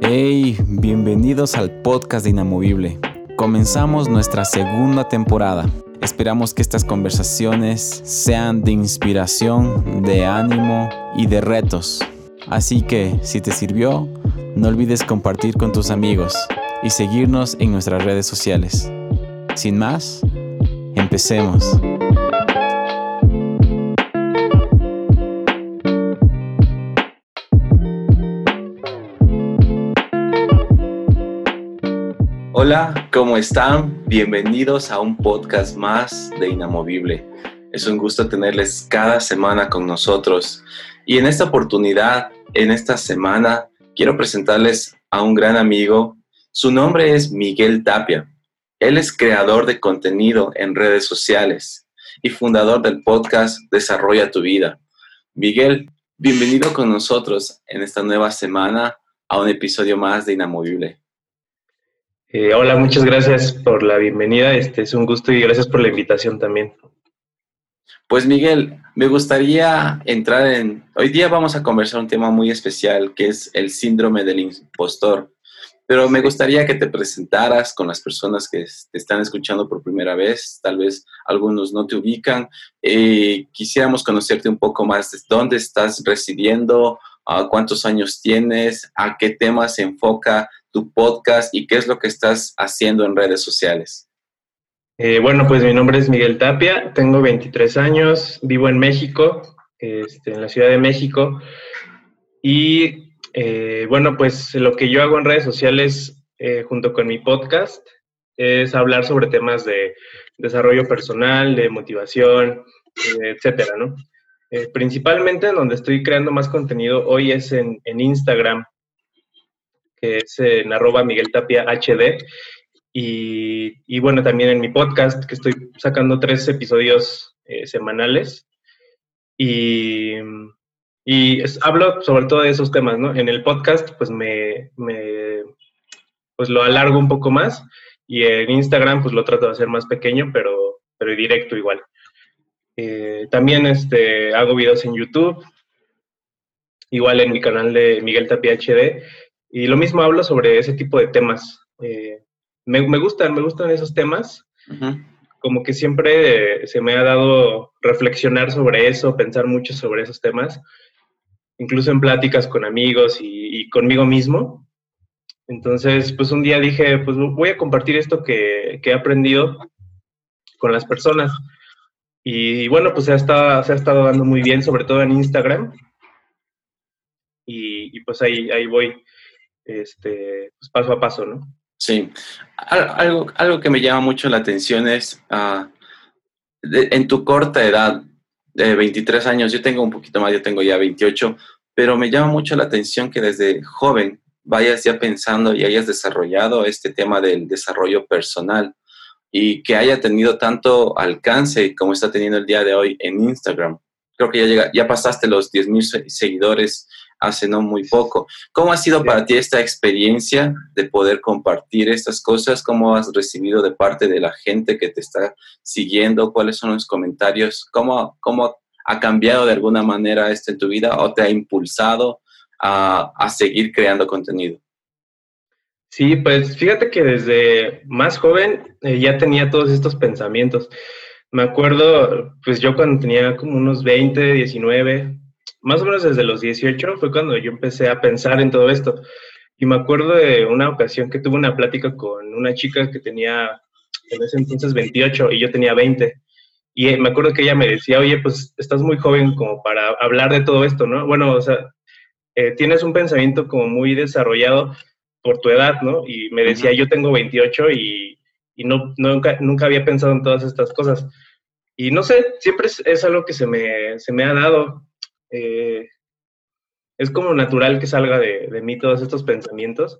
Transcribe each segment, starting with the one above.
Hey, bienvenidos al podcast de Inamovible. Comenzamos nuestra segunda temporada. Esperamos que estas conversaciones sean de inspiración, de ánimo y de retos. Así que, si te sirvió, no olvides compartir con tus amigos y seguirnos en nuestras redes sociales. Sin más, empecemos. Hola, ¿cómo están? Bienvenidos a un podcast más de Inamovible. Es un gusto tenerles cada semana con nosotros. Y en esta oportunidad, en esta semana, quiero presentarles a un gran amigo. Su nombre es Miguel Tapia. Él es creador de contenido en redes sociales y fundador del podcast Desarrolla tu vida. Miguel, bienvenido con nosotros en esta nueva semana a un episodio más de Inamovible. Eh, hola, muchas gracias por la bienvenida. Este es un gusto y gracias por la invitación también. Pues Miguel, me gustaría entrar en... Hoy día vamos a conversar un tema muy especial que es el síndrome del impostor. Pero me gustaría que te presentaras con las personas que te están escuchando por primera vez. Tal vez algunos no te ubican. Eh, quisiéramos conocerte un poco más. ¿Dónde estás residiendo? ¿Cuántos años tienes? ¿A qué temas se enfoca tu podcast y qué es lo que estás haciendo en redes sociales. Eh, bueno, pues mi nombre es Miguel Tapia, tengo 23 años, vivo en México, este, en la Ciudad de México. Y eh, bueno, pues lo que yo hago en redes sociales eh, junto con mi podcast es hablar sobre temas de desarrollo personal, de motivación, etcétera, ¿no? principalmente donde estoy creando más contenido hoy es en, en Instagram que es en arroba Miguel Tapia. Y, bueno, también en mi podcast, que estoy sacando tres episodios eh, semanales. Y, y hablo sobre todo de esos temas, ¿no? En el podcast, pues me, me, pues lo alargo un poco más. Y en Instagram, pues lo trato de hacer más pequeño, pero, pero directo igual. Eh, también este, hago videos en YouTube, igual en mi canal de Miguel Tapia HD. Y lo mismo hablo sobre ese tipo de temas. Eh, me, me, gustan, me gustan esos temas. Como que siempre se me ha dado reflexionar sobre eso, pensar mucho sobre esos temas, incluso en pláticas con amigos y, conmigo mismo. Entonces, pues un día dije, pues voy a compartir esto que, he aprendido con las personas. Y bueno, pues se ha, estado, se ha estado dando muy bien, sobre todo en Instagram. Y, pues ahí, ahí voy este, pues paso a paso, ¿no? Sí. Algo, algo que me llama mucho la atención es, uh, en tu corta edad, de 23 años, yo tengo un poquito más, yo tengo ya 28, pero me llama mucho la atención que desde joven vayas ya pensando y hayas desarrollado este tema del desarrollo personal y que haya tenido tanto alcance como está teniendo el día de hoy en Instagram. Creo que ya, llega, ya pasaste los 10.000 seguidores hace no muy poco. ¿Cómo ha sido para ti esta experiencia de poder compartir estas cosas? ¿Cómo has recibido de parte de la gente que te está siguiendo? ¿Cuáles son los comentarios? ¿Cómo, cómo ha cambiado de alguna manera esto en tu vida o te ha impulsado a, a seguir creando contenido? Sí, pues fíjate que desde más joven eh, ya tenía todos estos pensamientos. Me acuerdo, pues yo cuando tenía como unos 20, 19, más o menos desde los 18 fue cuando yo empecé a pensar en todo esto. Y me acuerdo de una ocasión que tuve una plática con una chica que tenía en ese entonces 28 y yo tenía 20. Y me acuerdo que ella me decía, oye, pues estás muy joven como para hablar de todo esto, ¿no? Bueno, o sea, eh, tienes un pensamiento como muy desarrollado por tu edad, ¿no? Y me decía, yo tengo 28 y, y no, nunca, nunca había pensado en todas estas cosas. Y no sé, siempre es, es algo que se me, se me ha dado. Eh, es como natural que salga de, de, mí todos estos pensamientos,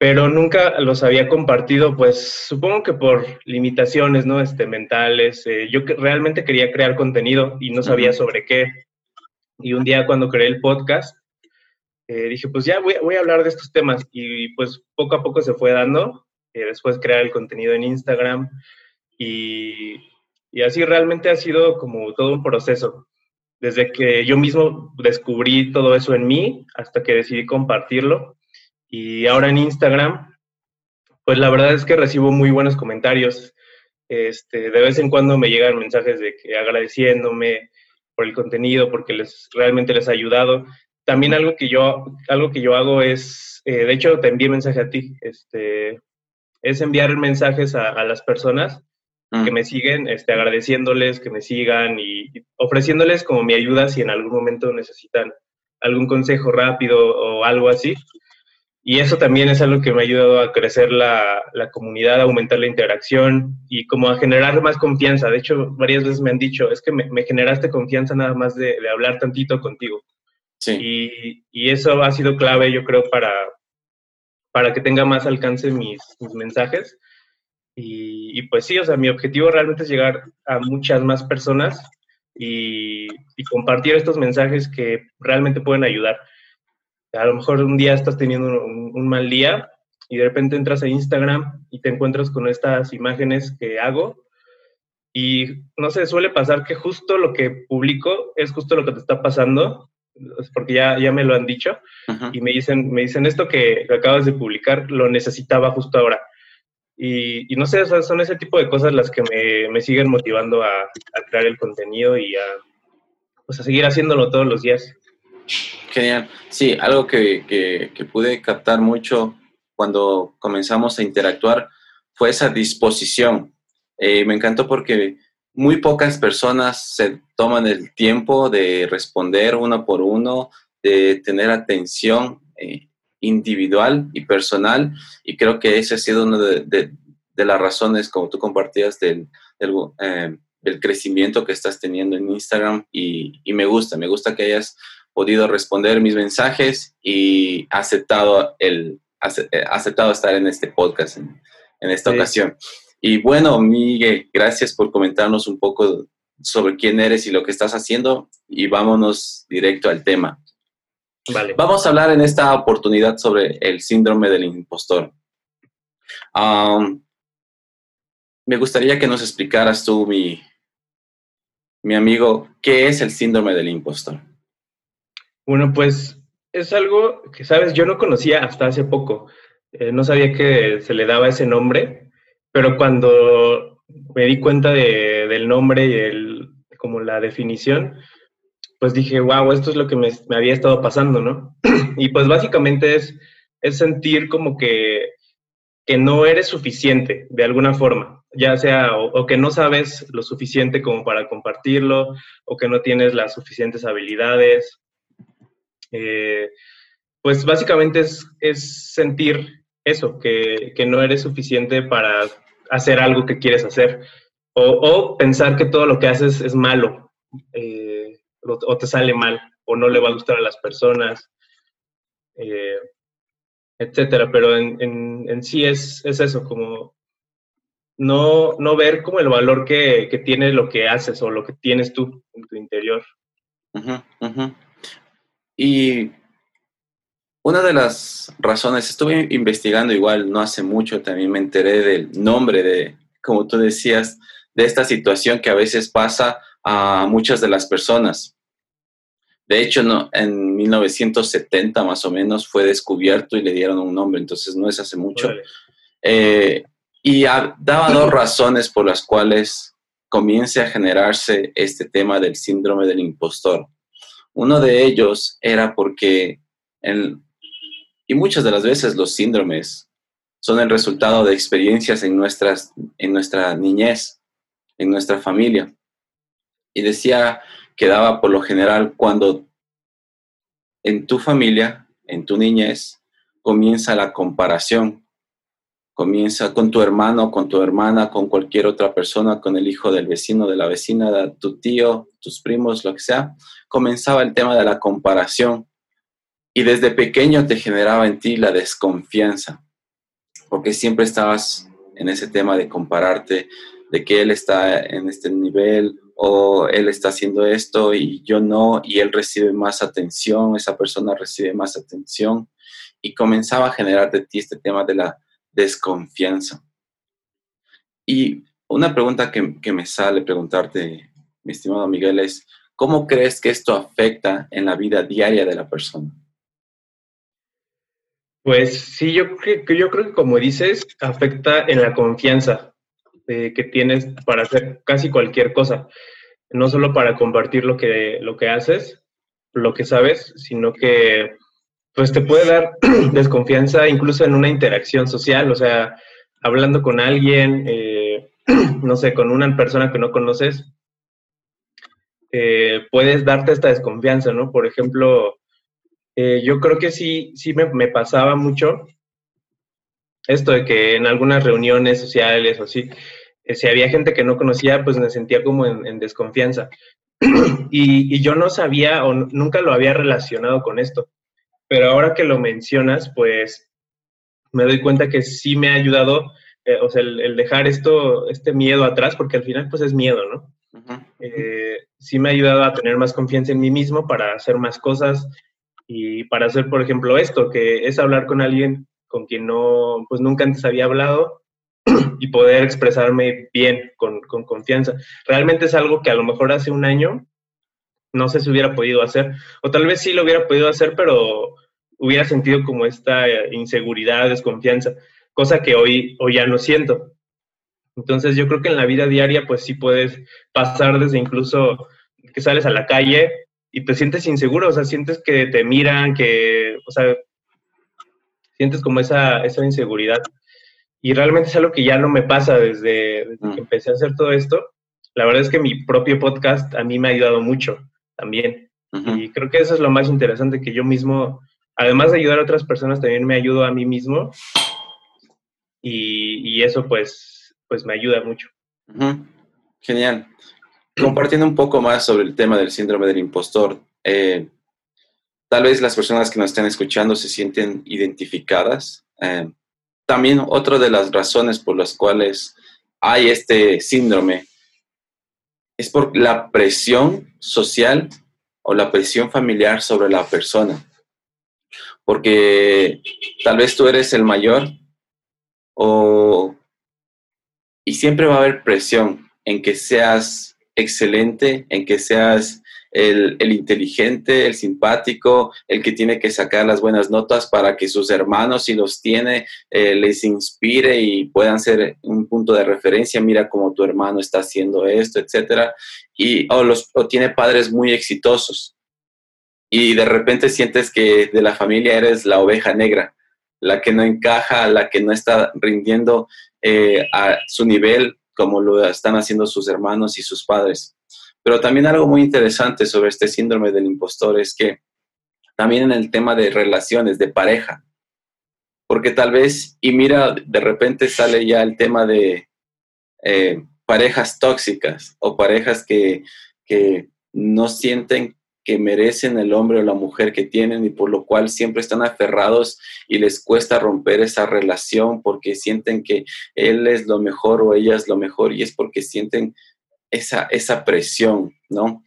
pero nunca los había compartido, pues supongo que por limitaciones, ¿no? Este, mentales. Eh, yo que realmente quería crear contenido y no sabía sobre qué. Y un día cuando creé el podcast, eh, dije, pues ya voy, voy, a hablar de estos temas y pues poco a poco se fue dando y después crear el contenido en Instagram y, y así realmente ha sido como todo un proceso. Desde que yo mismo descubrí todo eso en mí hasta que decidí compartirlo. Y ahora en Instagram, pues la verdad es que recibo muy buenos comentarios. Este, de vez en cuando me llegan mensajes de que agradeciéndome por el contenido, porque les, realmente les ha ayudado. También algo que yo, algo que yo hago es, eh, de hecho te envié mensaje a ti, este, es enviar mensajes a, a las personas que mm. me siguen, este, agradeciéndoles que me sigan y, ofreciéndoles como mi ayuda si en algún momento necesitan algún consejo rápido o algo así. Y eso también es algo que me ha ayudado a crecer la, la, comunidad, a aumentar la interacción y como a generar más confianza. De hecho, varias veces me han dicho, es que me, me generaste confianza nada más de, de, hablar tantito contigo. Sí. Y, y, eso ha sido clave, yo creo, para, para que tenga más alcance mis, mis mensajes y, pues sí, o sea, mi objetivo realmente es llegar a muchas más personas y, compartir estos mensajes que realmente pueden ayudar. A lo mejor un día estás teniendo un, mal día y de repente entras a Instagram y te encuentras con estas imágenes que hago y no sé, suele pasar que justo lo que publico es justo lo que te está pasando, porque ya, ya me lo han dicho, y me dicen, me dicen esto que acabas de publicar, lo necesitaba justo ahora. Y, no sé, son ese tipo de cosas las que me, siguen motivando a, crear el contenido y a, pues a seguir haciéndolo todos los días. Genial. Sí, algo que, pude captar mucho cuando comenzamos a interactuar fue esa disposición. Eh, me encantó porque muy pocas personas se toman el tiempo de responder uno por uno, de tener atención. Eh, individual y personal y creo que ese ha sido una de, las razones, como tú compartías, del, eh, del, crecimiento que estás teniendo en Instagram y, me gusta, me gusta que hayas podido responder mis mensajes y aceptado, el, eh, aceptado estar en este podcast en, esta ocasión. Y bueno, Miguel, gracias por comentarnos un poco sobre quién eres y lo que estás haciendo y vámonos directo al tema. Vamos a hablar en esta oportunidad sobre el síndrome del impostor. me gustaría que nos explicaras tú, mi, mi amigo, qué es el síndrome del impostor. Bueno, pues es algo que, sabes, yo no conocía hasta hace poco. Eh, no sabía que se le daba ese nombre, pero cuando me di cuenta del nombre y el, como la definición, pues dije, wow, esto es lo que me, había estado pasando, ¿no? y pues básicamente es, es sentir como que, que no eres suficiente de alguna forma, ya sea o, que no sabes lo suficiente como para compartirlo, o que no tienes las suficientes habilidades. Eh, pues básicamente es, es sentir eso, que, que, no eres suficiente para hacer algo que quieres hacer, o, pensar que todo lo que haces es malo. Eh, o te sale mal, o no le va a gustar a las personas, eh, etcétera. Pero en, en, sí es, es, eso, como no, no ver como el valor que, que, tiene lo que haces o lo que tienes tú en tu interior. Y una de las razones, estuve investigando igual no hace mucho, también me enteré del nombre de, como tú decías, de esta situación que a veces pasa a muchas de las personas. De hecho, no, en 1970 más o menos fue descubierto y le dieron un nombre, entonces no es hace mucho. Eh, y daba dos razones por las cuales comience a generarse este tema del síndrome del impostor. Uno de ellos era porque, y muchas de las veces los síndromes son el resultado de experiencias en, nuestras, en nuestra niñez, en nuestra familia. Y decía que daba por lo general cuando en tu familia, en tu niñez, comienza la comparación. Comienza con tu hermano, con tu hermana, con cualquier otra persona, con el hijo del vecino, de la vecina, de tu tío, tus primos, lo que sea. Comenzaba el tema de la comparación y desde pequeño te generaba en ti la desconfianza, porque siempre estabas en ese tema de compararte, de que él está en este nivel o él está haciendo esto y yo no, y él recibe más atención, esa persona recibe más atención, y comenzaba a generar de ti este tema de la desconfianza. Y una pregunta que, que me sale preguntarte, mi estimado Miguel, es, ¿cómo crees que esto afecta en la vida diaria de la persona? Pues sí, yo, yo creo que como dices, afecta en la confianza que tienes para hacer casi cualquier cosa. No solo para compartir lo que, lo que haces, lo que sabes, sino que pues te puede dar desconfianza incluso en una interacción social, o sea, hablando con alguien, eh, no sé, con una persona que no conoces, eh, puedes darte esta desconfianza, ¿no? Por ejemplo, eh, yo creo que sí, sí me, pasaba mucho esto de que en algunas reuniones sociales o así, si había gente que no conocía, pues me sentía como en, desconfianza. y, yo no sabía o nunca lo había relacionado con esto. Pero ahora que lo mencionas, pues me doy cuenta que sí me ha ayudado, eh, o sea, el, dejar esto, este miedo atrás, porque al final pues es miedo, ¿no? sí me ha ayudado a tener más confianza en mí mismo para hacer más cosas, y para hacer, por ejemplo, esto, que es hablar con alguien con quien no, pues nunca antes había hablado y poder expresarme bien, con, con confianza. Realmente es algo que a lo mejor hace un año no sé si hubiera podido hacer, o tal vez sí lo hubiera podido hacer, pero hubiera sentido como esta inseguridad, desconfianza, cosa que hoy, hoy ya no siento. Entonces yo creo que en la vida diaria pues sí puedes pasar desde incluso que sales a la calle y te sientes inseguro, o sea, sientes que te miran, que, o sea, sientes como esa, esa inseguridad. Y realmente es algo que ya no me pasa desde, que mm. empecé a hacer todo esto. La verdad es que mi propio podcast a mí me ha ayudado mucho también. Y creo que eso es lo más interesante, que yo mismo, además de ayudar a otras personas, también me ayudo a mí mismo. Y, y eso pues, pues me ayuda mucho. Genial compartiendo un poco más sobre el tema del síndrome del impostor, eh, tal vez las personas que nos estén escuchando se sienten identificadas. Eh, también otra de las razones por las cuales hay este síndrome es por la presión social o la presión familiar sobre la persona. Porque tal vez tú eres el mayor o, y siempre va a haber presión en que seas excelente, en que seas el, inteligente, el simpático, el que tiene que sacar las buenas notas para que sus hermanos, si los tiene, eh, les inspire y puedan ser un punto de referencia. Mira cómo tu hermano está haciendo esto, etcétera. Y o los, o tiene padres muy exitosos. Y de repente sientes que de la familia eres la oveja negra, la que no encaja, la que no está rindiendo eh, a su nivel como lo están haciendo sus hermanos y sus padres. Pero también algo muy interesante sobre este síndrome del impostor es que también en el tema de relaciones, de pareja, porque tal vez, y mira, de repente sale ya el tema de eh, parejas tóxicas o parejas que, que no sienten que merecen el hombre o la mujer que tienen y por lo cual siempre están aferrados y les cuesta romper esa relación porque sienten que él es lo mejor o ella es lo mejor y es porque sienten esa, esa presión, ¿no?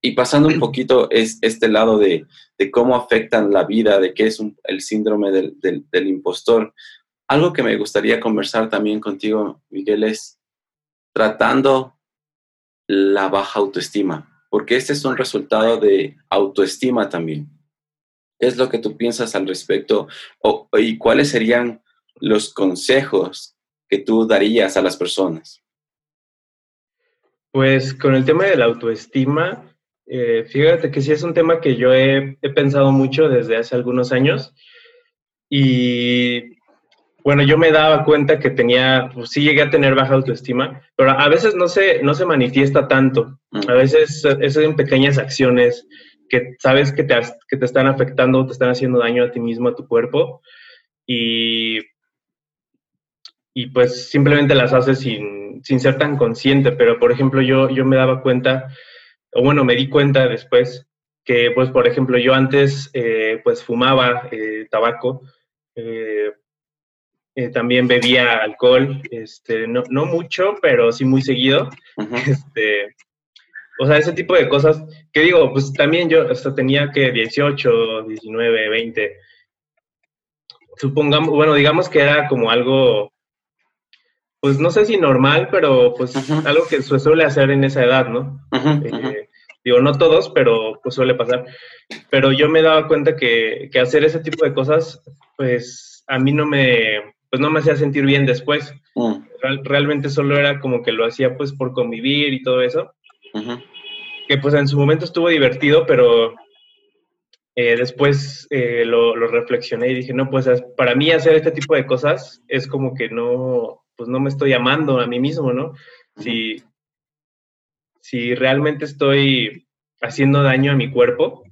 Y pasando un poquito es este lado de, cómo afectan la vida, de qué es el síndrome del, del impostor. Algo que me gustaría conversar también contigo, Miguel, es tratando la baja autoestima porque este es un resultado de autoestima también. ¿Qué es lo que tú piensas al respecto? ¿Y cuáles serían los consejos que tú darías a las personas? Pues con el tema de la autoestima, eh, fíjate que sí es un tema que yo he, he pensado mucho desde hace algunos años y bueno, yo me daba cuenta que tenía, pues sí llegué a tener baja autoestima, pero a veces no se, no se manifiesta tanto. A veces es en pequeñas acciones que sabes que te, que te están afectando, te están haciendo daño a ti mismo, a tu cuerpo, y, y pues simplemente las haces sin, sin ser tan consciente. Pero, por ejemplo, yo, yo me daba cuenta, o bueno, me di cuenta después que, pues, por ejemplo, yo antes, eh, pues, fumaba eh, tabaco, eh, también bebía alcohol, este, no, no, mucho, pero sí muy seguido. este, o sea, ese tipo de cosas que digo, pues también yo hasta tenía que 18, 19, 20. supongamos, bueno, digamos que era como algo, pues no sé si normal, pero pues algo que se suele hacer en esa edad, ¿no? Eh, digo, no todos, pero pues suele pasar. Pero yo me daba cuenta que, que hacer ese tipo de cosas, pues a mí no me, pues no me hacía sentir bien después. Mm. realmente solo era como que lo hacía pues por convivir y todo eso. Que pues en su momento estuvo divertido, pero eh, después eh, lo, reflexioné y dije, no, pues para mí hacer este tipo de cosas es como que no, pues no me estoy amando a mí mismo, ¿no? Si, si realmente estoy haciendo daño a mi cuerpo,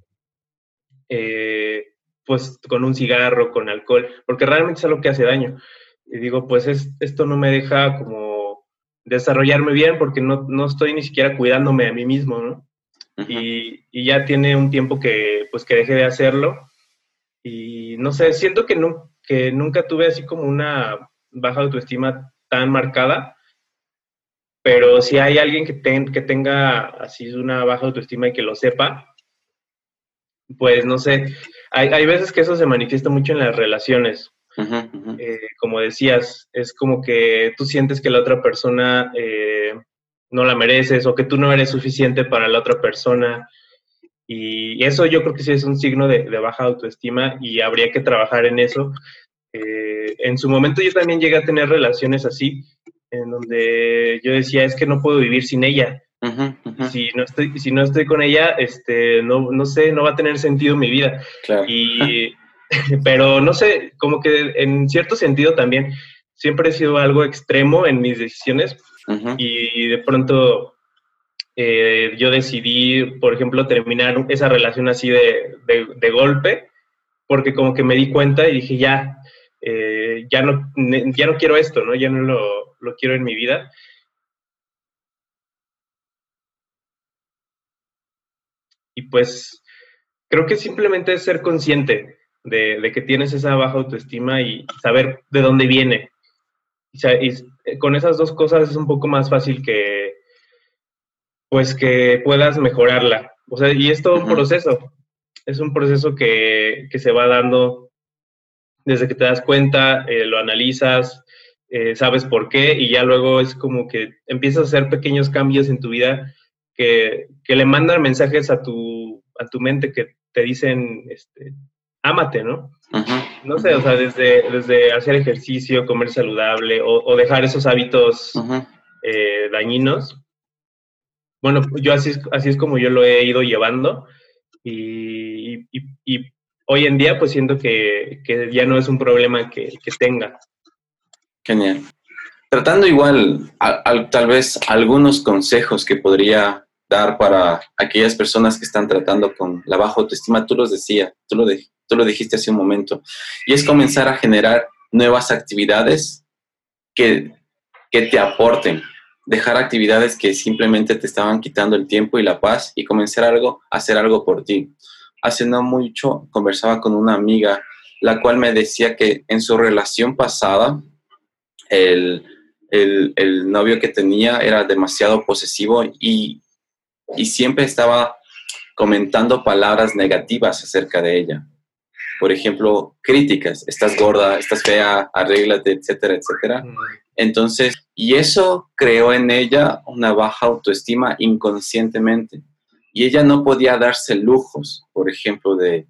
eh, pues con un cigarro, con alcohol, porque realmente es algo que hace daño. Y digo, pues esto no me deja como desarrollarme bien porque no, no estoy ni siquiera cuidándome a mí mismo, ¿no? y, y, ya tiene un tiempo que, pues, que dejé de hacerlo. Y no sé, siento que, no, que nunca tuve así como una baja autoestima tan marcada, pero si hay alguien que, que tenga así una baja autoestima y que lo sepa, pues no sé, hay, hay veces que eso se manifiesta mucho en las relaciones. Eh, como decías, es como que tú sientes que la otra persona eh, no la mereces o que tú no eres suficiente para la otra persona. Y eso yo creo que sí es un signo de, baja autoestima y habría que trabajar en eso. Eh, en su momento yo también llegué a tener relaciones así, en donde yo decía, es que no puedo vivir sin ella. Si, no estoy, si no estoy con ella, este, no, no sé, no va a tener sentido mi vida. Y, pero no sé, como que en cierto sentido también siempre he sido algo extremo en mis decisiones y de pronto eh, yo decidí, por ejemplo, terminar esa relación así de, de, golpe, porque como que me di cuenta y dije, ya, eh, ya, no, ya no quiero esto, ¿no? Ya no lo, lo quiero en mi vida. Y pues creo que simplemente es ser consciente de, que tienes esa baja autoestima y saber de dónde viene. Y, eh, con esas dos cosas es un poco más fácil que, pues, que puedas mejorarla. O sea, y es todo un proceso. Es un proceso que, se va dando desde que te das cuenta, eh, lo analizas, eh, sabes por qué, y ya luego es como que empiezas a hacer pequeños cambios en tu vida que, que le mandan mensajes a tu, a tu mente que te dicen, este, ámate, ¿no? No sé, o sea, desde, desde hacer ejercicio, comer saludable o, dejar esos hábitos eh, dañinos. Bueno, yo así es, así es como yo lo he ido llevando y, hoy en día pues siento que, ya no es un problema que, tenga. Genial. Tratando igual, tal vez algunos consejos que podría dar para aquellas personas que están tratando con la baja autoestima, tú los decías, tú lo, tú lo dijiste hace un momento, y es comenzar a generar nuevas actividades que, que te aporten, dejar actividades que simplemente te estaban quitando el tiempo y la paz y comenzar algo, hacer algo por ti. Hace no mucho conversaba con una amiga, la cual me decía que en su relación pasada, el, el, el novio que tenía era demasiado posesivo y y siempre estaba comentando palabras negativas acerca de ella. Por ejemplo, críticas, estás gorda, estás fea, arréglate, etcétera, etcétera. Mm. Entonces, y eso creó en ella una baja autoestima inconscientemente. Y ella no podía darse lujos, por ejemplo, de,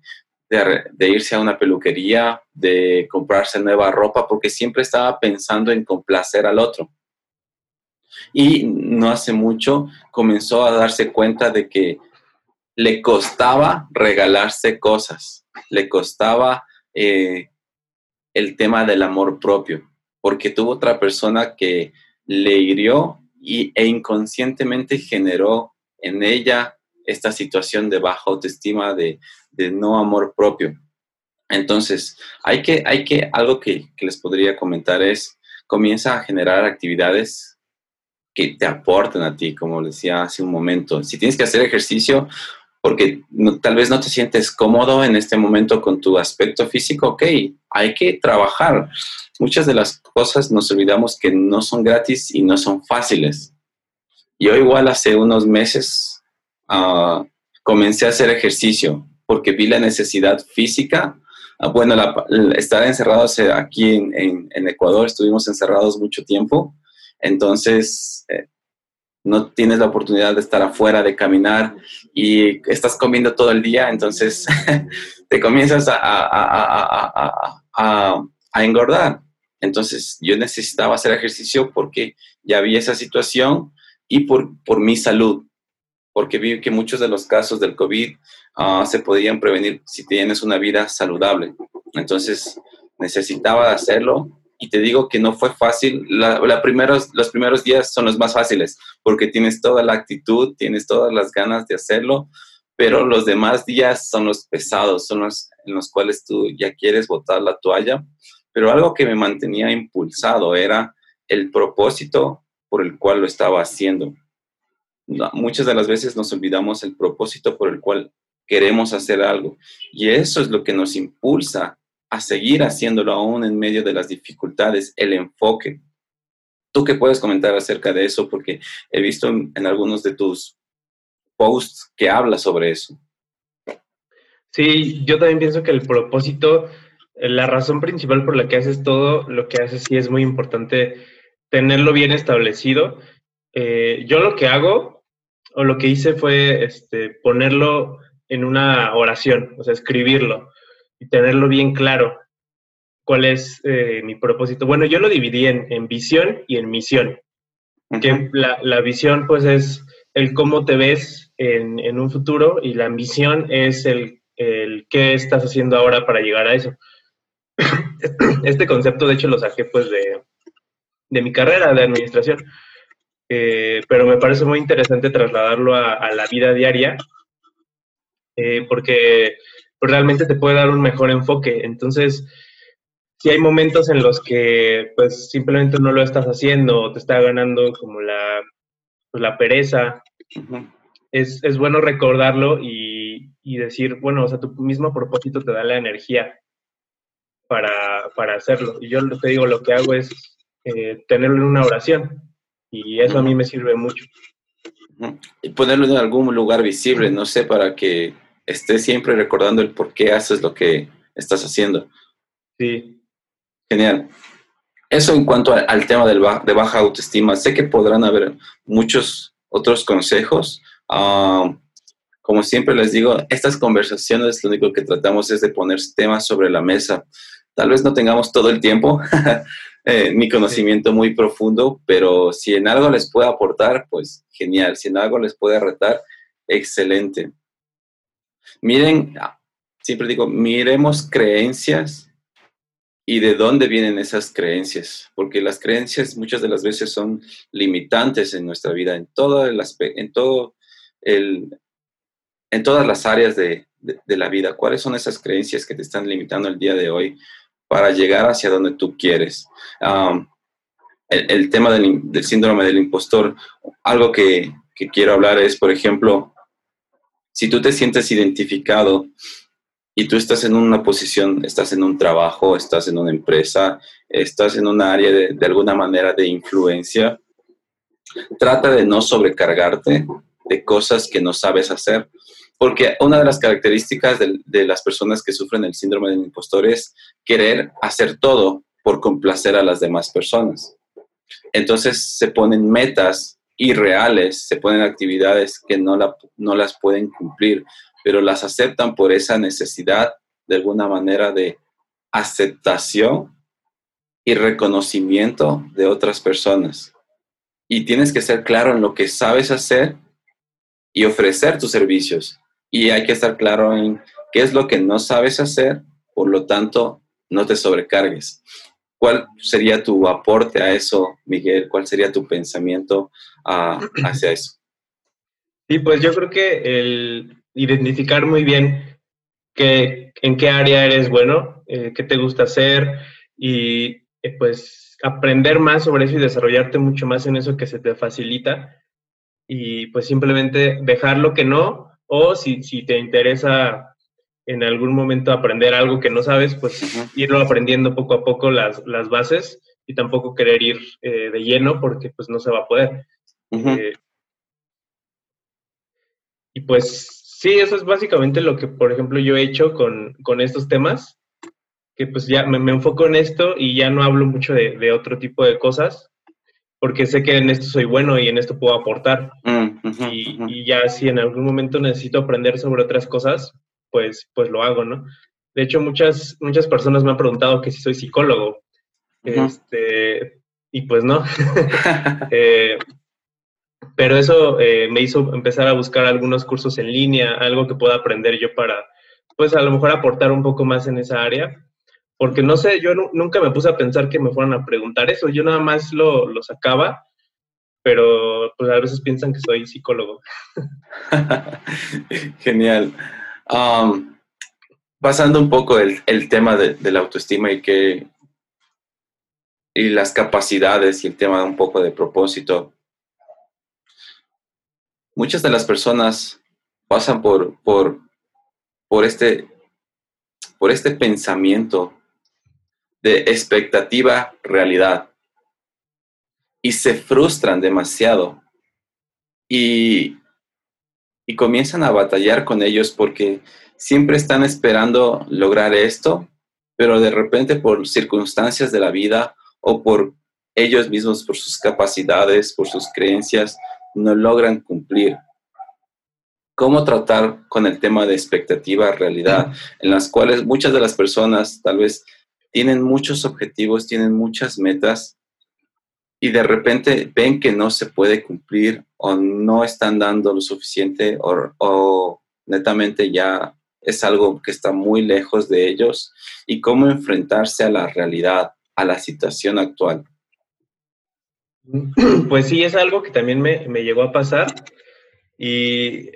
de, irse a una peluquería, de comprarse nueva ropa, porque siempre estaba pensando en complacer al otro. Y no hace mucho comenzó a darse cuenta de que le costaba regalarse cosas, le costaba eh, el tema del amor propio, porque tuvo otra persona que le hirió y, e inconscientemente generó en ella esta situación de baja autoestima, de, no amor propio. Entonces, hay que, hay que, algo que, que les podría comentar es, comienza a generar actividades que te aporten a ti, como decía hace un momento. Si tienes que hacer ejercicio porque tal vez no te sientes cómodo en este momento con tu aspecto físico, ok, hay que trabajar. Muchas de las cosas nos olvidamos que no son gratis y no son fáciles. Yo igual hace unos meses ah, comencé a hacer ejercicio porque vi la necesidad física. Ah, bueno, estar encerrados aquí en, Ecuador, estuvimos encerrados mucho tiempo, entonces eh, no tienes la oportunidad de estar afuera, de caminar y estás comiendo todo el día, entonces te comienzas a, a, engordar. Entonces yo necesitaba hacer ejercicio porque ya había esa situación y por, por mi salud, porque vi que muchos de los casos del COVID Ah, se podían prevenir si tienes una vida saludable. Entonces, necesitaba hacerlo y te digo que no fue fácil. Los primeros días son los más fáciles porque tienes toda la actitud, tienes todas las ganas de hacerlo, pero los demás días son los pesados, son los en los cuales tú ya quieres botar la toalla. Pero algo que me mantenía impulsado era el propósito por el cual lo estaba haciendo. Muchas de las veces nos olvidamos el propósito por el cual queremos hacer algo. Y eso es lo que nos impulsa a seguir haciéndolo aún en medio de las dificultades, el enfoque. ¿Tú qué puedes comentar acerca de eso? Porque he visto en, algunos de tus posts que hablas sobre eso. Sí, yo también pienso que el propósito, la razón principal por la que haces todo lo que haces, sí es muy importante tenerlo bien establecido. Eh, yo lo que hago, o lo que hice fue este, ponerlo en una oración, o sea, escribirlo y tenerlo bien claro cuál es eh, mi propósito. Bueno, yo lo dividí en, visión y en misión. Que la, visión, pues, es el cómo te ves en, un futuro y la misión es el, el, qué estás haciendo ahora para llegar a eso. Este concepto, de hecho, lo saqué, pues, de, mi carrera de administración. Eh, pero me parece muy interesante trasladarlo a la vida diaria eh, porque realmente te puede dar un mejor enfoque. Entonces, si hay momentos en los que pues simplemente no lo estás haciendo, te está ganando como la, pues, la pereza, es, es, bueno recordarlo y, y, decir, bueno, o sea, tu mismo propósito te da la energía para, para hacerlo. Y yo te digo, lo que hago es eh, tenerlo en una oración y eso a mí me sirve mucho. Y ponerlo en algún lugar visible, no sé, para que estés siempre recordando el por qué haces lo que estás haciendo. Sí. Genial. Eso en cuanto al tema del de baja autoestima. Sé que podrán haber muchos otros consejos. Ah, como siempre les digo, estas conversaciones lo único que tratamos es de poner temas sobre la mesa. Tal vez no tengamos todo el tiempo, eh, mi conocimiento muy profundo, pero si en algo les puede aportar, pues genial. Si en algo les puede retar, excelente. Miren, siempre digo, miremos creencias y de dónde vienen esas creencias, porque las creencias muchas de las veces son limitantes en nuestra vida, en todo el en todo el, en todas las áreas de, la vida. ¿Cuáles son esas creencias que te están limitando el día de hoy para llegar hacia donde tú quieres? el, tema del, síndrome del impostor, algo que, que quiero hablar es, por ejemplo, si tú te sientes identificado y tú estás en una posición, estás en un trabajo, estás en una empresa, estás en un área de, alguna manera de influencia, trata de no sobrecargarte de cosas que no sabes hacer. Porque una de las características de, de, las personas que sufren el síndrome del impostor es querer hacer todo por complacer a las demás personas. Entonces se ponen metas irreales, se ponen actividades que no, la, no las pueden cumplir, pero las aceptan por esa necesidad de alguna manera de aceptación y reconocimiento de otras personas. Y tienes que ser claro en lo que sabes hacer y ofrecer tus servicios. Y hay que estar claro en qué es lo que no sabes hacer, por lo tanto, no te sobrecargues. ¿Cuál sería tu aporte a eso, Miguel? ¿Cuál sería tu pensamiento hacia eso? Sí, pues yo creo que el identificar muy bien que, en qué área eres bueno, eh, qué te gusta hacer y eh, pues aprender más sobre eso y desarrollarte mucho más en eso que se te facilita y pues simplemente dejar lo que no o si, si te interesa en algún momento aprender algo que no sabes, pues irlo aprendiendo poco a poco las, las bases y tampoco querer ir eh, de lleno porque pues no se va a poder. Eh, y pues sí, eso es básicamente lo que, por ejemplo, yo he hecho con, con estos temas. que pues ya me, enfoco en esto y ya no hablo mucho de, otro tipo de cosas, porque sé que en esto soy bueno y en esto puedo aportar. Mm, y, y, ya si en algún momento necesito aprender sobre otras cosas, pues, pues lo hago, ¿no? De hecho, muchas, muchas personas me han preguntado que si soy psicólogo. este, y pues no. Eh, pero eso eh, me hizo empezar a buscar algunos cursos en línea, algo que pueda aprender yo para, pues a lo mejor aportar un poco más en esa área. Porque no sé, yo nunca me puse a pensar que me fueran a preguntar eso, yo nada más lo, lo sacaba, pero pues a veces piensan que soy psicólogo. Genial. Pasando un poco el, el tema de, la autoestima y que y las capacidades y el tema de un poco de propósito. Muchas de las personas pasan por, por, por, este, por este pensamiento de expectativa realidad y se frustran demasiado y, y comienzan a batallar con ellos porque siempre están esperando lograr esto, pero de repente por circunstancias de la vida o por ellos mismos, por sus capacidades, por sus creencias, no logran cumplir. ¿Cómo tratar con el tema de expectativa realidad, en las cuales muchas de las personas tal vez tienen muchos objetivos, tienen muchas metas y de repente ven que no se puede cumplir o no están dando lo suficiente o, netamente ya es algo que está muy lejos de ellos y cómo enfrentarse a la realidad, a la situación actual. Pues sí, es algo que también me, llegó a pasar y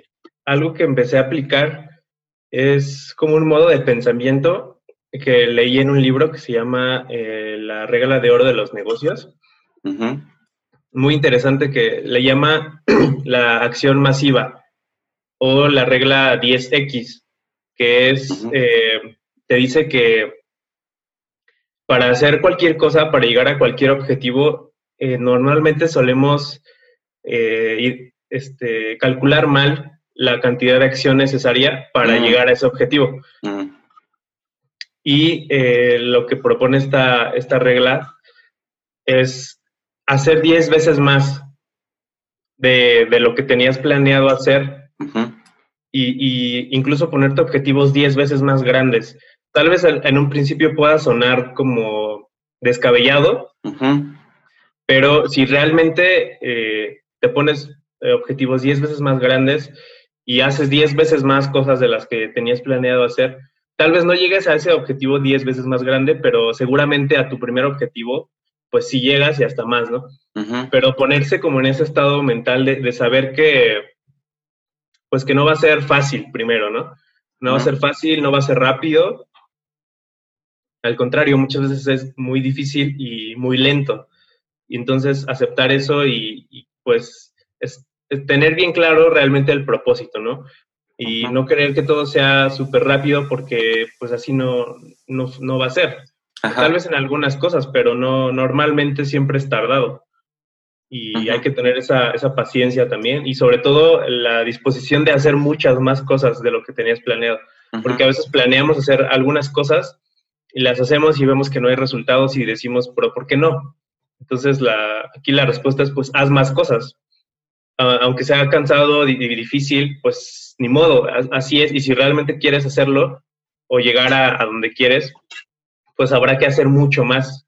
algo que empecé a aplicar es como un modo de pensamiento que leí en un libro que se llama eh, La regla de oro de los negocios. Muy interesante que le llama la acción masiva o la regla 10X que es, eh, te dice que para hacer cualquier cosa, para llegar a cualquier objetivo, eh, normalmente solemos eh, este, calcular mal la cantidad de acción necesaria para llegar a ese objetivo. Y lo que propone esta, esta regla es hacer 10 veces más de, lo que tenías planeado hacer y, incluso ponerte objetivos 10 veces más grandes. Tal vez en un principio pueda sonar como descabellado, pero si realmente eh, te pones eh, objetivos 10 veces más grandes y haces 10 veces más cosas de las que tenías planeado hacer, tal vez no llegues a ese objetivo 10 veces más grande, pero seguramente a tu primer objetivo, pues sí llegas y hasta más, ¿no? Pero ponerse como en ese estado mental de saber que pues que no va a ser fácil primero, ¿no? No va a ser fácil, no va a ser rápido. Al contrario, muchas veces es muy difícil y muy lento. Y entonces aceptar eso y, pues es, tener bien claro realmente el propósito, ¿no? Y no creer que todo sea súper rápido porque pues así no, no, va a ser. Tal vez en algunas cosas, pero no normalmente siempre es tardado. Y hay que tener esa, esa, paciencia también y sobre todo la disposición de hacer muchas más cosas de lo que tenías planeado, porque a veces planeamos hacer algunas cosas y las hacemos y vemos que no hay resultados y decimos, pero ¿por qué no? Entonces la, aquí la respuesta es pues haz más cosas. Aunque sea cansado y, difícil, pues ni modo, así es. Y si realmente quieres hacerlo o llegar a, donde quieres, pues habrá que hacer mucho más.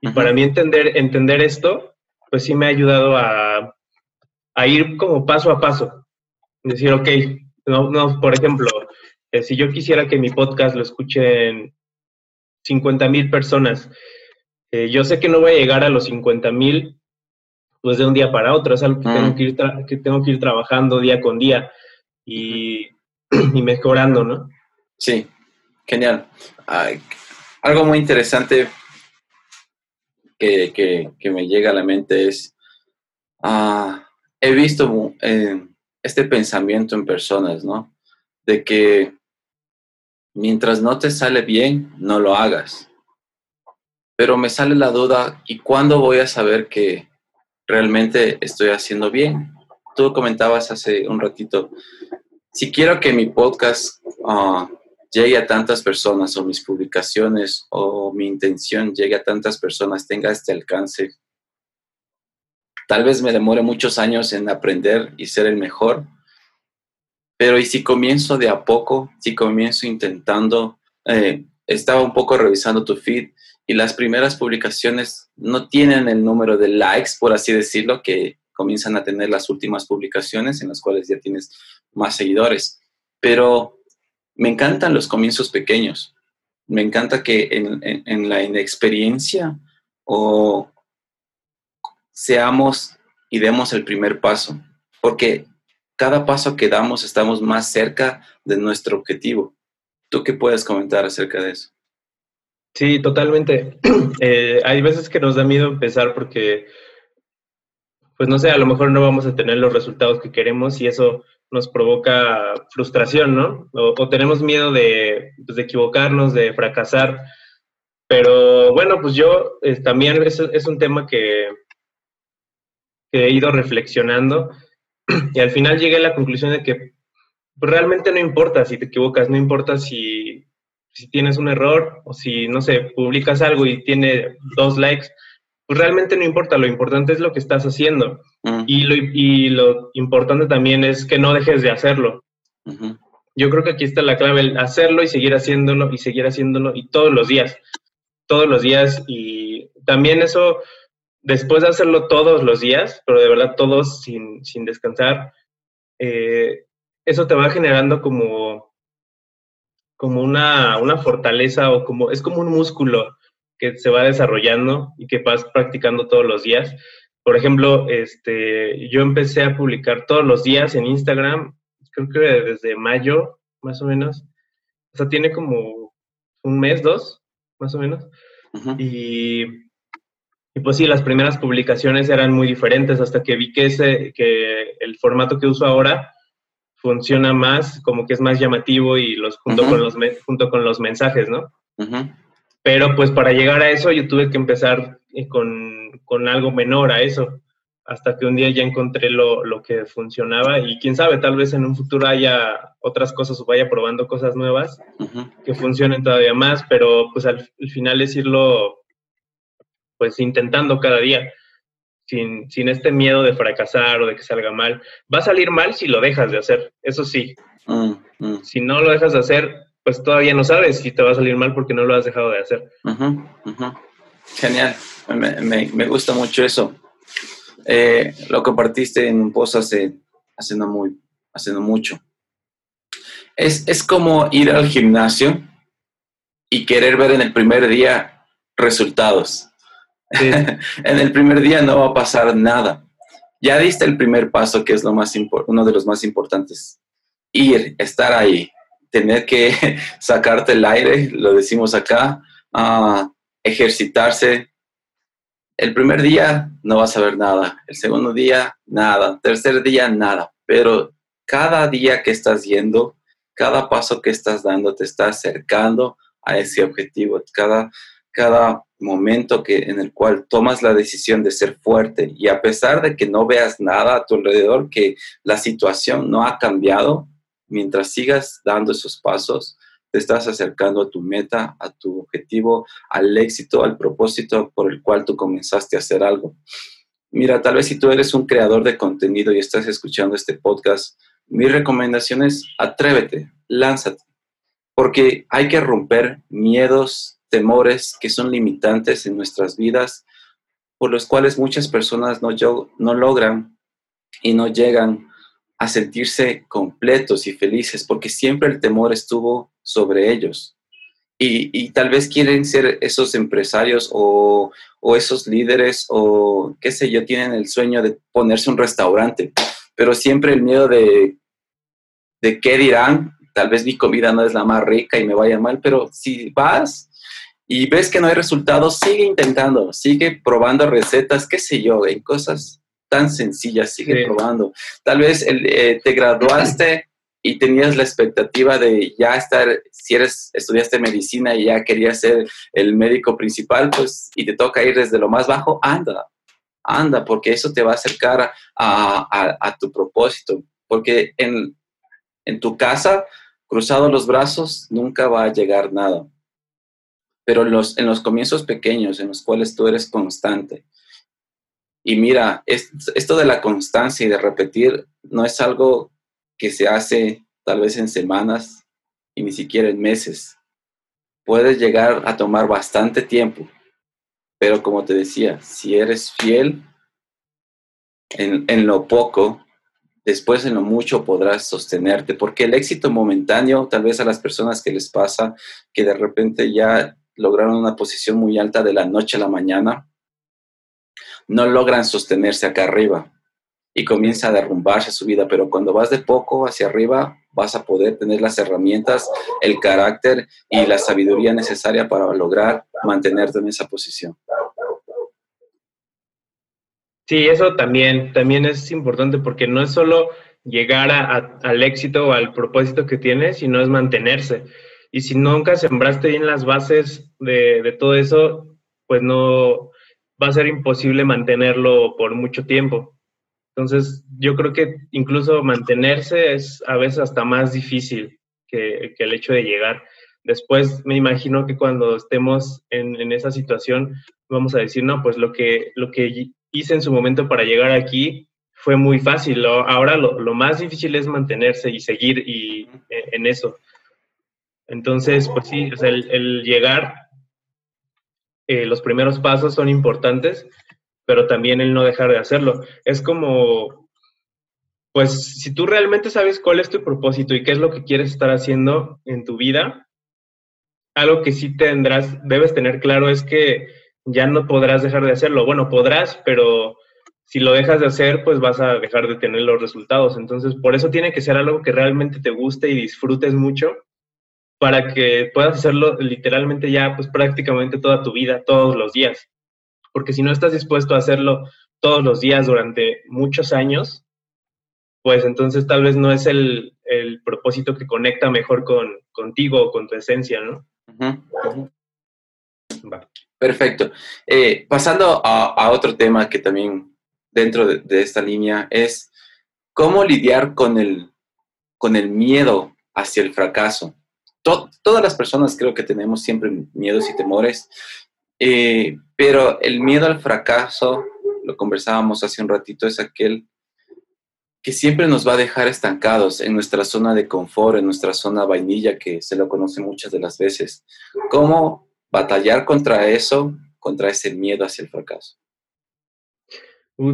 Y para mí entender, entender esto, pues sí me ha ayudado a, ir como paso a paso. Decir, ok, no, no, por ejemplo, eh, si yo quisiera que mi podcast lo escuchen 50 mil personas, eh, yo sé que no voy a llegar a los 50 mil pues de un día para otro, es algo que, tengo, que, ir que tengo que ir trabajando día con día y, y mejorando, ¿no? Sí, genial. algo muy interesante que, me llega a la mente es, ah, he visto eh, este pensamiento en personas, ¿no? De que mientras no te sale bien, no lo hagas. Pero me sale la duda, ¿y cuándo voy a saber que realmente estoy haciendo bien? Tú comentabas hace un ratito, si quiero que mi podcast ah, llegue a tantas personas o mis publicaciones o mi intención llegue a tantas personas, tenga este alcance. Tal vez me demore muchos años en aprender y ser el mejor, pero y si comienzo de a poco, si comienzo intentando, eh, estaba un poco revisando tu feed y las primeras publicaciones no tienen el número de likes, por así decirlo, que comienzan a tener las últimas publicaciones en las cuales ya tienes más seguidores. Pero me encantan los comienzos pequeños. Me encanta que en, la inexperiencia o seamos y demos el primer paso, porque cada paso que damos estamos más cerca de nuestro objetivo. ¿Tú qué puedes comentar acerca de eso? Sí, totalmente. Eh, hay veces que nos da miedo empezar porque, pues no sé, a lo mejor no vamos a tener los resultados que queremos y eso nos provoca frustración, ¿no? O, tenemos miedo pues, de, equivocarnos, de fracasar. Pero bueno, pues yo eh, también es, es, un tema que, que he ido reflexionando y al final llegué a la conclusión de que pues, realmente no importa si te equivocas, no importa si si tienes un error o si, no sé, publicas algo y tiene dos likes, pues realmente no importa, lo importante es lo que estás haciendo. Mm. Y, lo, y, lo, importante también es que no dejes de hacerlo. Yo creo que aquí está la clave, el hacerlo y seguir haciéndolo y seguir haciéndolo y todos los días, todos los días. Y también eso, después de hacerlo todos los días, pero de verdad todos sin, sin descansar, eh, eso te va generando como como una, una fortaleza o como, es como un músculo que se va desarrollando y que vas practicando todos los días. Por ejemplo, este, yo empecé a publicar todos los días en Instagram, creo que desde mayo, más o menos. O sea, tiene como un mes, dos, más o menos. y, y, pues sí, las primeras publicaciones eran muy diferentes hasta que vi que, ese, que el formato que uso ahora funciona más, como que es más llamativo y los junto, con, los, junto con los mensajes, ¿no? Pero pues para llegar a eso yo tuve que empezar eh, con, con, algo menor a eso, hasta que un día ya encontré lo, lo, que funcionaba y quién sabe, tal vez en un futuro haya otras cosas o vaya probando cosas nuevas que funcionen todavía más, pero pues al final es irlo pues intentando cada día sin, sin este miedo de fracasar o de que salga mal. Va a salir mal si lo dejas de hacer, eso sí. Mm, mm. Si no lo dejas de hacer, pues todavía no sabes si te va a salir mal porque no lo has dejado de hacer. Genial, me, gusta mucho eso. Eh, lo compartiste en un post hace, hace, no muy, hace mucho. Es, es como ir al gimnasio y querer ver en el primer día resultados. en el primer día no va a pasar nada. Ya diste el primer paso, que es lo más uno de los más importantes. Ir, estar ahí, tener que sacarte el aire, lo decimos acá, uh, ejercitarse. El primer día no vas a ver nada, el segundo día nada, tercer día nada, pero cada día que estás yendo, cada paso que estás dando te está acercando a ese objetivo. Cada, cada momento que, en el cual tomas la decisión de ser fuerte y a pesar de que no veas nada a tu alrededor, que la situación no ha cambiado, mientras sigas dando esos pasos, te estás acercando a tu meta, a tu objetivo, al éxito, al propósito por el cual tú comenzaste a hacer algo. Mira, tal vez si tú eres un creador de contenido y estás escuchando este podcast, mi recomendación es atrévete, lánzate, porque hay que romper miedos, temores que son limitantes en nuestras vidas, por los cuales muchas personas no, logran y no llegan a sentirse completos y felices, porque siempre el temor estuvo sobre ellos. Y, tal vez quieren ser esos empresarios o, o, esos líderes o qué sé yo, tienen el sueño de ponerse un restaurante, pero siempre el miedo de, de qué dirán, tal vez mi comida no es la más rica y me vaya mal, pero si vas y ves que no hay resultados, sigue intentando, sigue probando recetas, qué sé yo, en cosas tan sencillas, sigue probando. Tal vez eh, te graduaste y tenías la expectativa de ya estar, si eres, estudiaste medicina y ya querías ser el médico principal, pues, y te toca ir desde lo más bajo, anda, anda, porque eso te va a acercar a, a, tu propósito. Porque en, en tu casa cruzado los brazos, nunca va a llegar nada. Pero los, en los comienzos pequeños, en los cuales tú eres constante, y mira, esto de la constancia y de repetir no es algo que se hace tal vez en semanas y ni siquiera en meses. Puedes llegar a tomar bastante tiempo, pero como te decía, si eres fiel en, en lo poco, después en lo mucho podrás sostenerte, porque el éxito momentáneo, tal vez a las personas que les pasa, que de repente ya lograron una posición muy alta de la noche a la mañana, no logran sostenerse acá arriba y comienza a derrumbarse su vida, pero cuando vas de poco hacia arriba, vas a poder tener las herramientas, el carácter y la sabiduría necesaria para lograr mantenerte en esa posición. Sí, eso también, también es importante porque no es solo llegar al éxito o al propósito que tienes, sino es mantenerse. Y si nunca sembraste bien las bases de, de todo eso, pues no va a ser imposible mantenerlo por mucho tiempo. Entonces, yo creo que incluso mantenerse es a veces hasta más difícil que, que el hecho de llegar. Después me imagino que cuando estemos en, en, esa situación, vamos a decir, no, pues lo que, lo que hice en su momento para llegar aquí fue muy fácil. Ahora lo, lo más difícil es mantenerse y seguir y, e, en eso. Entonces, pues sí, el, el, llegar, eh, los primeros pasos son importantes, pero también el no dejar de hacerlo. Es como, pues si tú realmente sabes cuál es tu propósito y qué es lo que quieres estar haciendo en tu vida, algo que sí tendrás, debes tener claro es que ya no podrás dejar de hacerlo. Bueno, podrás, pero si lo dejas de hacer, pues vas a dejar de tener los resultados. Entonces, por eso tiene que ser algo que realmente te guste y disfrutes mucho para que puedas hacerlo literalmente ya, pues prácticamente toda tu vida, todos los días. Porque si no estás dispuesto a hacerlo todos los días durante muchos años, pues entonces tal vez no es el, el propósito que conecta mejor con, contigo o con tu esencia, ¿no? Perfecto. Eh, pasando a, otro tema que también dentro de, esta línea es cómo lidiar con el, con el miedo hacia el fracaso. Todas las personas creo que tenemos siempre miedos y temores, eh, pero el miedo al fracaso, lo conversábamos hace un ratito, es aquel que siempre nos va a dejar estancados en nuestra zona de confort, en nuestra zona vainilla, que se lo conoce muchas de las veces. ¿Cómo batallar contra eso, contra ese miedo hacia el fracaso?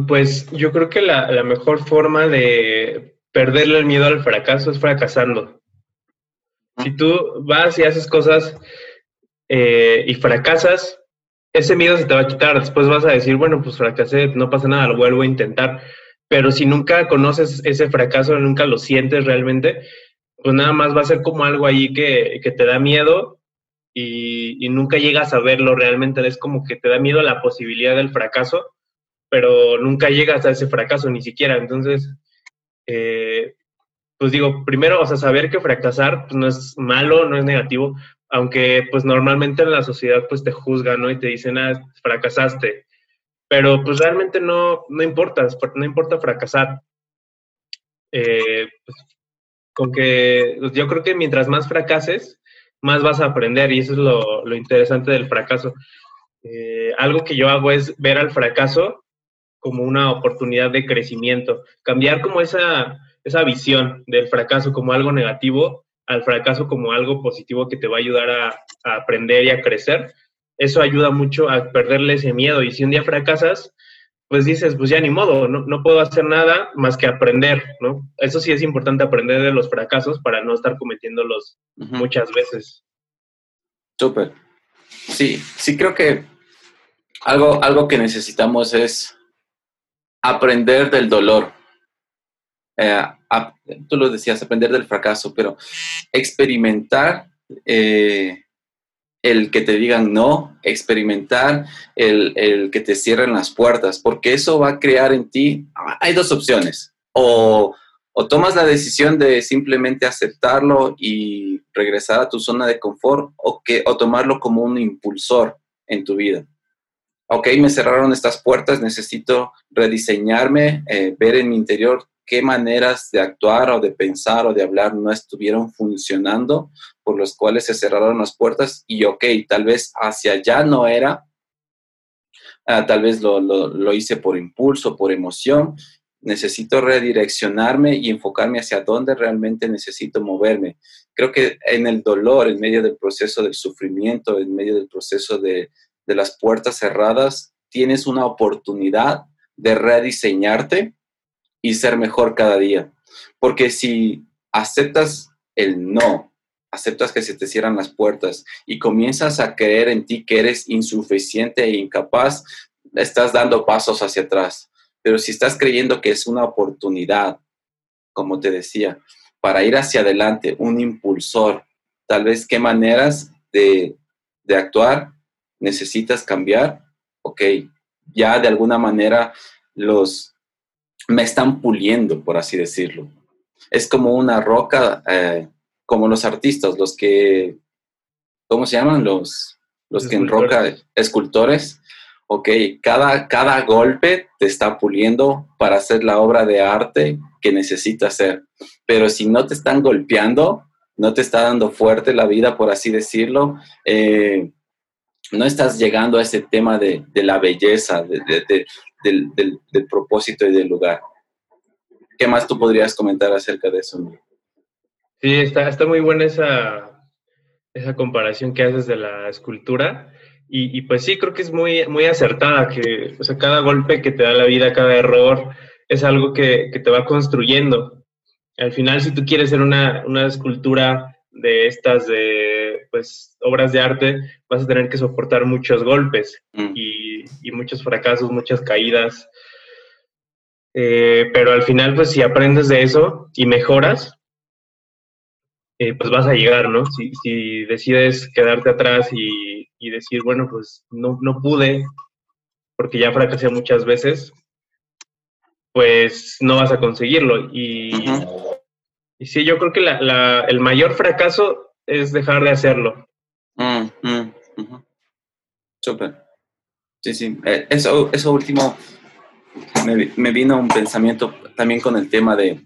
Pues yo creo que la, mejor forma de perderle el miedo al fracaso es fracasando. Si tú vas y haces cosas eh, y fracasas, ese miedo se te va a quitar. Después vas a decir, bueno, pues fracasé, no pasa nada, lo vuelvo a intentar. Pero si nunca conoces ese fracaso, nunca lo sientes realmente, pues nada más va a ser como algo ahí que, te da miedo y, nunca llegas a verlo realmente. Es como que te da miedo la posibilidad del fracaso, pero nunca llegas a ese fracaso ni siquiera. Entonces, eh, pues digo, primero, o sea, saber que fracasar pues, no es malo, no es negativo, aunque pues normalmente en la sociedad pues te juzgan, ¿no? Y te dicen, ah, fracasaste. Pero pues realmente no, no importa, no importa fracasar. Eh, pues, con que pues, yo creo que mientras más fracases, más vas a aprender y eso es lo, lo interesante del fracaso. Eh, algo que yo hago es ver al fracaso como una oportunidad de crecimiento, cambiar como esa, esa visión del fracaso como algo negativo al fracaso como algo positivo que te va a ayudar a, a aprender y a crecer. Eso ayuda mucho a perderle ese miedo y si un día fracasas, pues dices, pues ya ni modo, no, no, puedo hacer nada más que aprender, ¿no? Eso sí es importante aprender de los fracasos para no estar cometiéndolos muchas veces. Súper. Sí, sí creo que algo, algo que necesitamos es aprender del dolor. Eh, tú lo decías, aprender del fracaso, pero experimentar eh, el que te digan no, experimentar el, que te cierren las puertas, porque eso va a crear en ti, hay dos opciones, o, tomas la decisión de simplemente aceptarlo y regresar a tu zona de confort, o, que, o tomarlo como un impulsor en tu vida. Ok, me cerraron estas puertas, necesito rediseñarme, eh, ver en mi interior qué maneras de actuar o de pensar o de hablar no estuvieron funcionando, por los cuales se cerraron las puertas y ok, tal vez hacia allá no era, ah, tal vez lo, lo, hice por impulso, por emoción, necesito redireccionarme y enfocarme hacia dónde realmente necesito moverme. Creo que en el dolor, en medio del proceso del sufrimiento, en medio del proceso de, de las puertas cerradas, tienes una oportunidad de rediseñarte y ser mejor cada día. Porque si aceptas el no, aceptas que se te cierran las puertas y comienzas a creer en ti que eres insuficiente e incapaz, estás dando pasos hacia atrás. Pero si estás creyendo que es una oportunidad, como te decía, para ir hacia adelante, un impulsor, tal vez qué maneras de, de actuar necesitas cambiar, ok, ya de alguna manera los me están puliendo, por así decirlo. Es como una roca, eh, como los artistas, los que, ¿cómo se llaman? Los, los que en roca, escultores. Ok, cada, cada golpe te está puliendo para hacer la obra de arte que necesitas hacer. Pero si no te están golpeando, no te está dando fuerte la vida, por así decirlo, eh, no estás llegando a ese tema de, la belleza, de, del, propósito y del lugar. ¿Qué más tú podrías comentar acerca de eso? Sí, está, está muy buena esa, esa comparación que haces de la escultura. Y, pues sí, creo que es muy, muy acertada, que o sea, cada golpe que te da la vida, cada error, es algo que, te va construyendo. Al final, si tú quieres ser una, una escultura de estas de pues obras de arte vas a tener que soportar muchos golpes mm. y, y, muchos fracasos, muchas caídas. Eh, pero al final, pues si aprendes de eso y mejoras, eh, pues vas a llegar, ¿no? Si, si decides quedarte atrás y, y, decir, bueno, pues no, no pude, porque ya fracasé muchas veces, pues no vas a conseguirlo. Y, y sí, yo creo que la, el mayor fracaso es dejar de hacerlo. Mm, mm, Súper. Sí, sí. Eh, eso, eso último me, me, vino un pensamiento también con el tema de,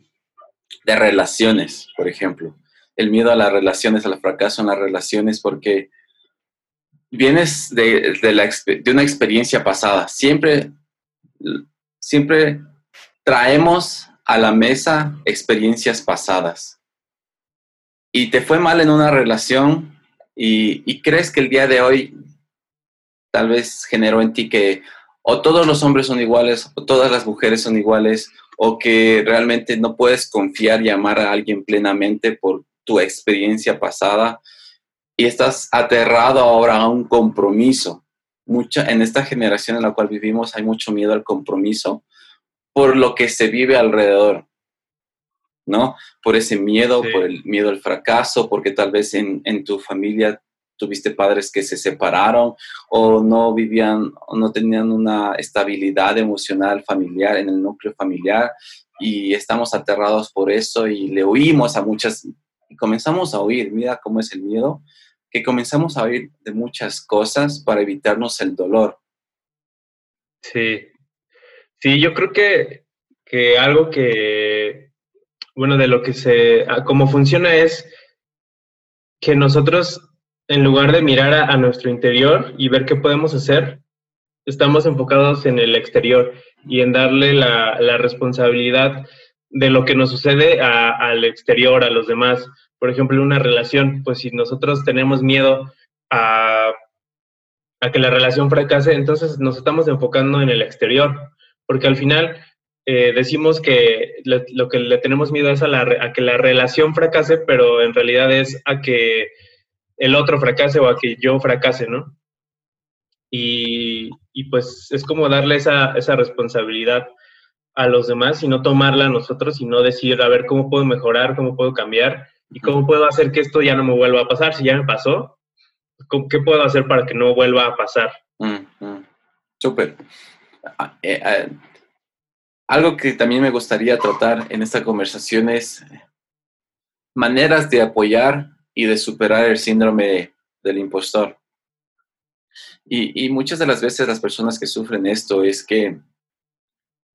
de relaciones, por ejemplo. El miedo a las relaciones, al fracaso en las relaciones, porque vienes de, de, la, de una experiencia pasada. Siempre, siempre traemos a la mesa experiencias pasadas. Y te fue mal en una relación y, crees que el día de hoy tal vez generó en ti que o todos los hombres son iguales o todas las mujeres son iguales o que realmente no puedes confiar y amar a alguien plenamente por tu experiencia pasada y estás aterrado ahora a un compromiso. Mucha, en esta generación en la cual vivimos hay mucho miedo al compromiso por lo que se vive alrededor, ¿no? Por ese miedo, por el miedo al fracaso, porque tal vez en, tu familia tuviste padres que se separaron o no vivían o no tenían una estabilidad emocional familiar en el núcleo familiar y estamos aterrados por eso y le oímos a muchas y comenzamos a oír, mira cómo es el miedo, que comenzamos a oír de muchas cosas para evitarnos el dolor. Sí, Sí, yo creo que, que algo que, bueno, de lo que se, cómo funciona es que nosotros, en lugar de mirar a, nuestro interior y ver qué podemos hacer, estamos enfocados en el exterior y en darle la, la responsabilidad de lo que nos sucede al exterior, a los demás. Por ejemplo, una relación, pues si nosotros tenemos miedo a, a que la relación fracase, entonces nos estamos enfocando en el exterior porque al final eh, decimos que lo que le tenemos miedo es a, la, a que la relación fracase, pero en realidad es a que el otro fracase o a que yo fracase, ¿no? Y, y pues es como darle esa, esa, responsabilidad a los demás y no tomarla a nosotros y no decir, a ver, ¿cómo puedo mejorar? ¿Cómo puedo cambiar? ¿Y cómo puedo hacer que esto ya no me vuelva a pasar? Si ya me pasó, ¿qué puedo hacer para que no vuelva a pasar? Mm, mm. Súper. Ah, eh, ah, algo que también me gustaría tratar en esta conversación es maneras de apoyar y de superar el síndrome del impostor. Y, muchas de las veces las personas que sufren esto es que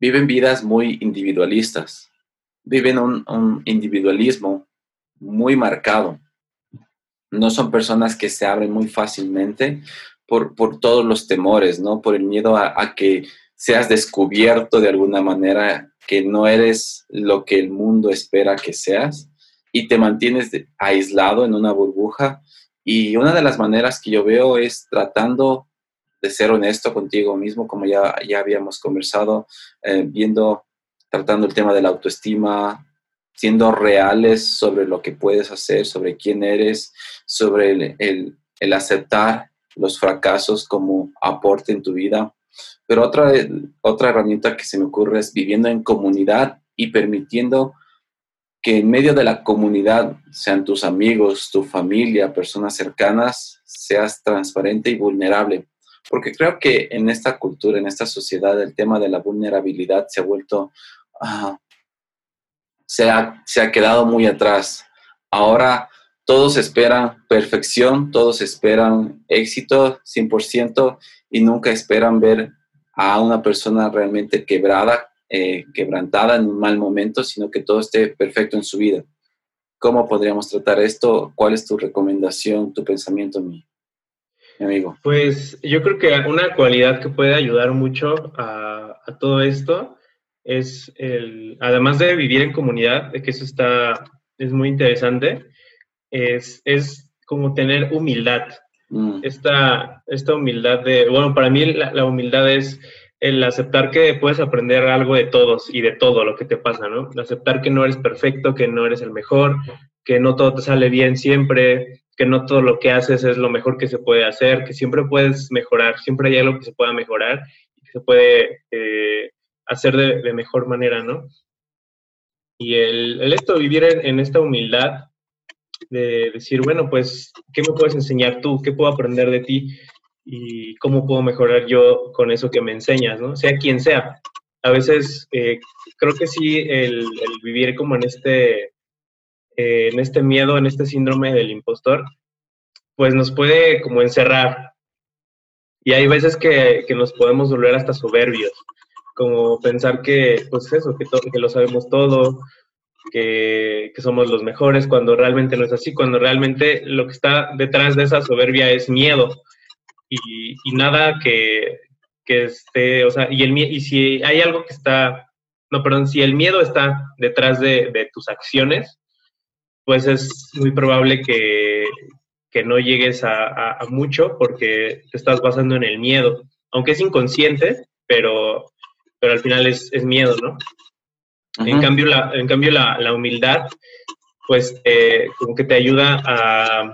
viven vidas muy individualistas. viven un, individualismo muy marcado. No son personas que se abren muy fácilmente por, todos los temores, ¿no? Por el miedo a, que seas descubierto de alguna manera, que no eres lo que el mundo espera que seas y te mantienes aislado en una burbuja. Y una de las maneras que yo veo es tratando de ser honesto contigo mismo, como ya, ya habíamos conversado, eh, viendo, tratando el tema de la autoestima, siendo reales sobre lo que puedes hacer, sobre quién eres, sobre el, el, aceptar los fracasos como aporte en tu vida. Pero otra, otra herramienta que se me ocurre es viviendo en comunidad y permitiendo que en medio de la comunidad, sean tus amigos, tu familia, personas cercanas, seas transparente y vulnerable porque creo que en esta cultura, en esta sociedad, el tema de la vulnerabilidad se ha vuelto, ah, se, ha, se ha quedado muy atrás. Ahora todos esperan perfección, todos esperan éxito 100% y nunca esperan ver a una persona realmente quebrada, eh, quebrantada en un mal momento, sino que todo esté perfecto en su vida. ¿Cómo podríamos tratar esto? ¿Cuál es tu recomendación, tu pensamiento mío? amigo? Pues yo creo que una cualidad que puede ayudar mucho a, todo esto es el, además de vivir en comunidad, que eso está, es muy interesante, es, es como tener humildad. Mm. Esta, esta humildad de, bueno, para mí la, humildad es el aceptar que puedes aprender algo de todos y de todo lo que te pasa, ¿no? Aceptar que no eres perfecto, que no eres el mejor, que no todo te sale bien siempre, que no todo lo que haces es lo mejor que se puede hacer, que siempre puedes mejorar, siempre hay algo que se pueda mejorar y que se puede eh, hacer de, mejor manera, ¿no? Y el, el esto, vivir en, esta humildad de decir, bueno, pues, ¿qué me puedes enseñar tú? ¿Qué puedo aprender de ti? ¿Y cómo puedo mejorar yo con eso que me enseñas, ¿no? Sea quien sea. A veces eh, creo que sí, el, vivir como en este eh, en este miedo, en este síndrome del impostor, pues nos puede como encerrar. Y hay veces que, que nos podemos volver hasta soberbios, como pensar que, pues eso, que, que lo sabemos todo, que, que, somos los mejores, cuando realmente no es así, cuando realmente lo que está detrás de esa soberbia es miedo. Y, nada que, que esté, o sea, y, el, y si hay algo que está, no, perdón, si el miedo está detrás de, tus acciones, pues es muy probable que, no llegues a, mucho porque te estás basando en el miedo, aunque es inconsciente, pero, pero al final es, miedo, ¿no? En cambio, la, en cambio la, humildad, pues como que te ayuda a,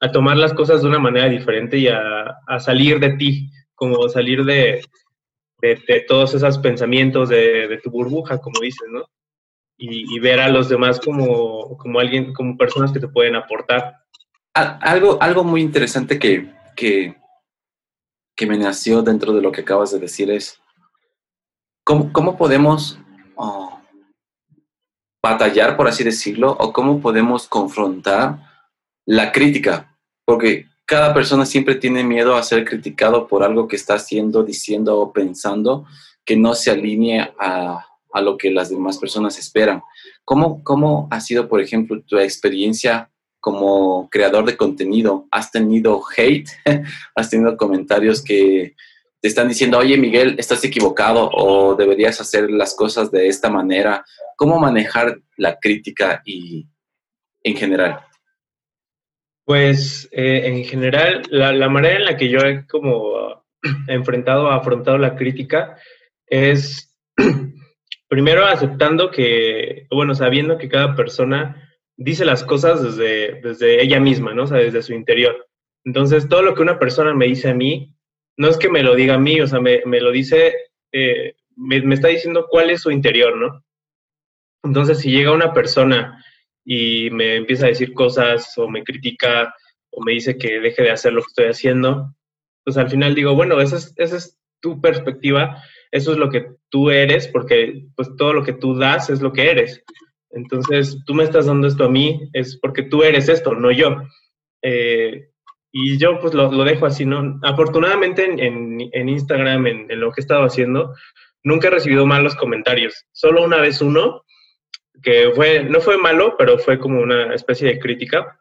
a, tomar las cosas de una manera diferente y a, salir de ti, como salir de, de, todos esos pensamientos de, de, tu burbuja, como dices, ¿no? y, ver a los demás como, como, alguien, como personas que te pueden aportar. Algo, algo muy interesante que, que, que me nació dentro de lo que acabas de decir es, ¿cómo, cómo podemos batallar, por así decirlo, o cómo podemos confrontar la crítica? Porque cada persona siempre tiene miedo a ser criticado por algo que está haciendo, diciendo o pensando que no se alinee a, a lo que las demás personas esperan. ¿Cómo, cómo ha sido, por ejemplo, tu experiencia como creador de contenido? ¿Has tenido hate? ¿Has tenido comentarios que están diciendo, oye Miguel, estás equivocado o deberías hacer las cosas de esta manera? ¿Cómo manejar la crítica y en general? Pues eh, en general, la, la, manera en la que yo he como enfrentado, afrontado la crítica es primero aceptando que, bueno, sabiendo que cada persona dice las cosas desde, desde ella misma, ¿no? O sea, desde su interior. Entonces, todo lo que una persona me dice a mí, no es que me lo diga a mí, o sea, me, lo dice, eh, me, me, está diciendo cuál es su interior, ¿no? Entonces, si llega una persona y me empieza a decir cosas o me critica o me dice que deje de hacer lo que estoy haciendo, pues al final digo, bueno, esa es, esa es tu perspectiva eso es lo que tú eres, porque pues todo lo que tú das es lo que eres. Entonces, tú me estás dando esto a mí, es porque tú eres esto, no yo. Eh, y yo pues lo, dejo así, ¿no? Afortunadamente en, Instagram, en, lo que he estado haciendo, nunca he recibido malos comentarios. Solo una vez uno que fue, no fue malo, pero fue como una especie de crítica.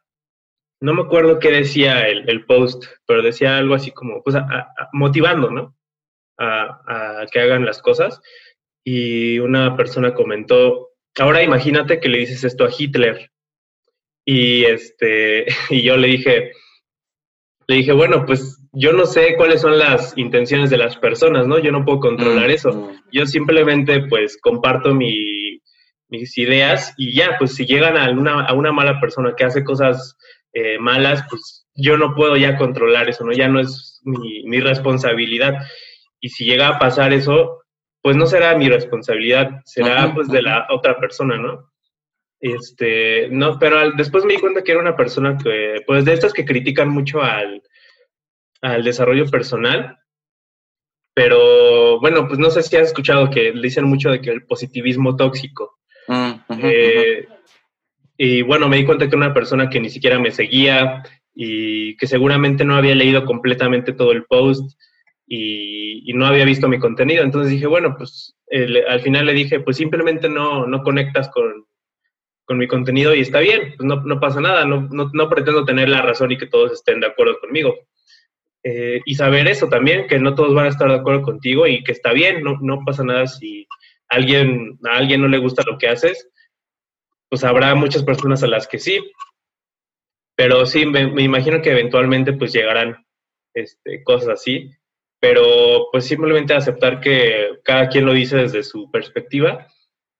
No me acuerdo qué decía el, el post, pero decía algo así como, pues, motivando, ¿no? A, a que hagan las cosas. Y una persona comentó, ahora imagínate que le dices esto a Hitler. Y, este, y yo le dije, le dije, bueno, pues yo no sé cuáles son las intenciones de las personas, ¿no? Yo no puedo controlar mm, eso. Mm. Yo simplemente, pues, comparto mi, mis ideas y ya, pues, si llegan a una, a una mala persona que hace cosas eh, malas, pues, yo no puedo ya controlar eso, ¿no? Ya no es mi, mi responsabilidad. Y si llega a pasar eso, pues no será mi responsabilidad, será, pues, de la otra persona, ¿no? Este, no, pero después me di cuenta que era una persona que, pues de estas que critican mucho al, al desarrollo personal, pero bueno, pues no sé si has escuchado que le dicen mucho de que el positivismo tóxico. Mm, eh, y bueno, me di cuenta que era una persona que ni siquiera me seguía y que seguramente no había leído completamente todo el post y, no había visto mi contenido. Entonces dije, bueno, pues al final le dije, pues simplemente no, no conectas con, con mi contenido y está bien, pues no, no pasa nada, no, no, no, pretendo tener la razón y que todos estén de acuerdo conmigo. Eh, y saber eso también, que no todos van a estar de acuerdo contigo y que está bien, no, no pasa nada si alguien, a alguien no le gusta lo que haces, pues habrá muchas personas a las que sí. Pero sí, me, me imagino que eventualmente pues llegarán este, cosas así, pero pues simplemente aceptar que cada quien lo dice desde su perspectiva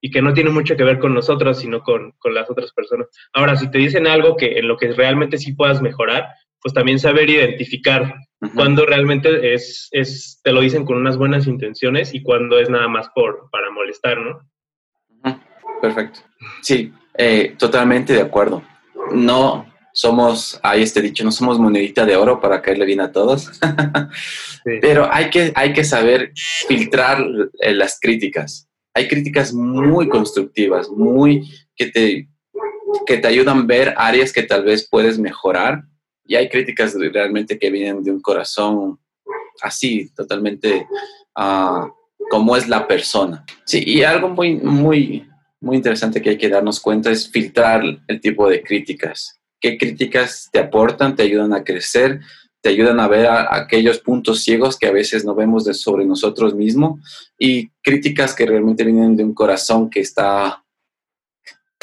y que no tiene mucho que ver con nosotros, sino con, con, las otras personas. Ahora, si te dicen algo que en lo que realmente sí puedas mejorar, pues también saber identificar cuando realmente es, es, te lo dicen con unas buenas intenciones y cuando es nada más por, para molestar, ¿no? Perfecto. Sí, eh, totalmente de acuerdo. No somos, hay este dicho, no somos monedita de oro para caerle bien a todos, pero hay que, hay que saber filtrar eh, las críticas hay críticas muy constructivas, muy que te, que te ayudan a ver áreas que tal vez puedes mejorar y hay críticas realmente que vienen de un corazón así, totalmente uh, como es la persona. Sí, y algo muy, muy, muy interesante que hay que darnos cuenta es filtrar el tipo de críticas. ¿Qué críticas te aportan, te ayudan a crecer? Te ayudan a ver aquellos puntos ciegos que a veces no vemos de sobre nosotros mismos y críticas que realmente vienen de un corazón que está,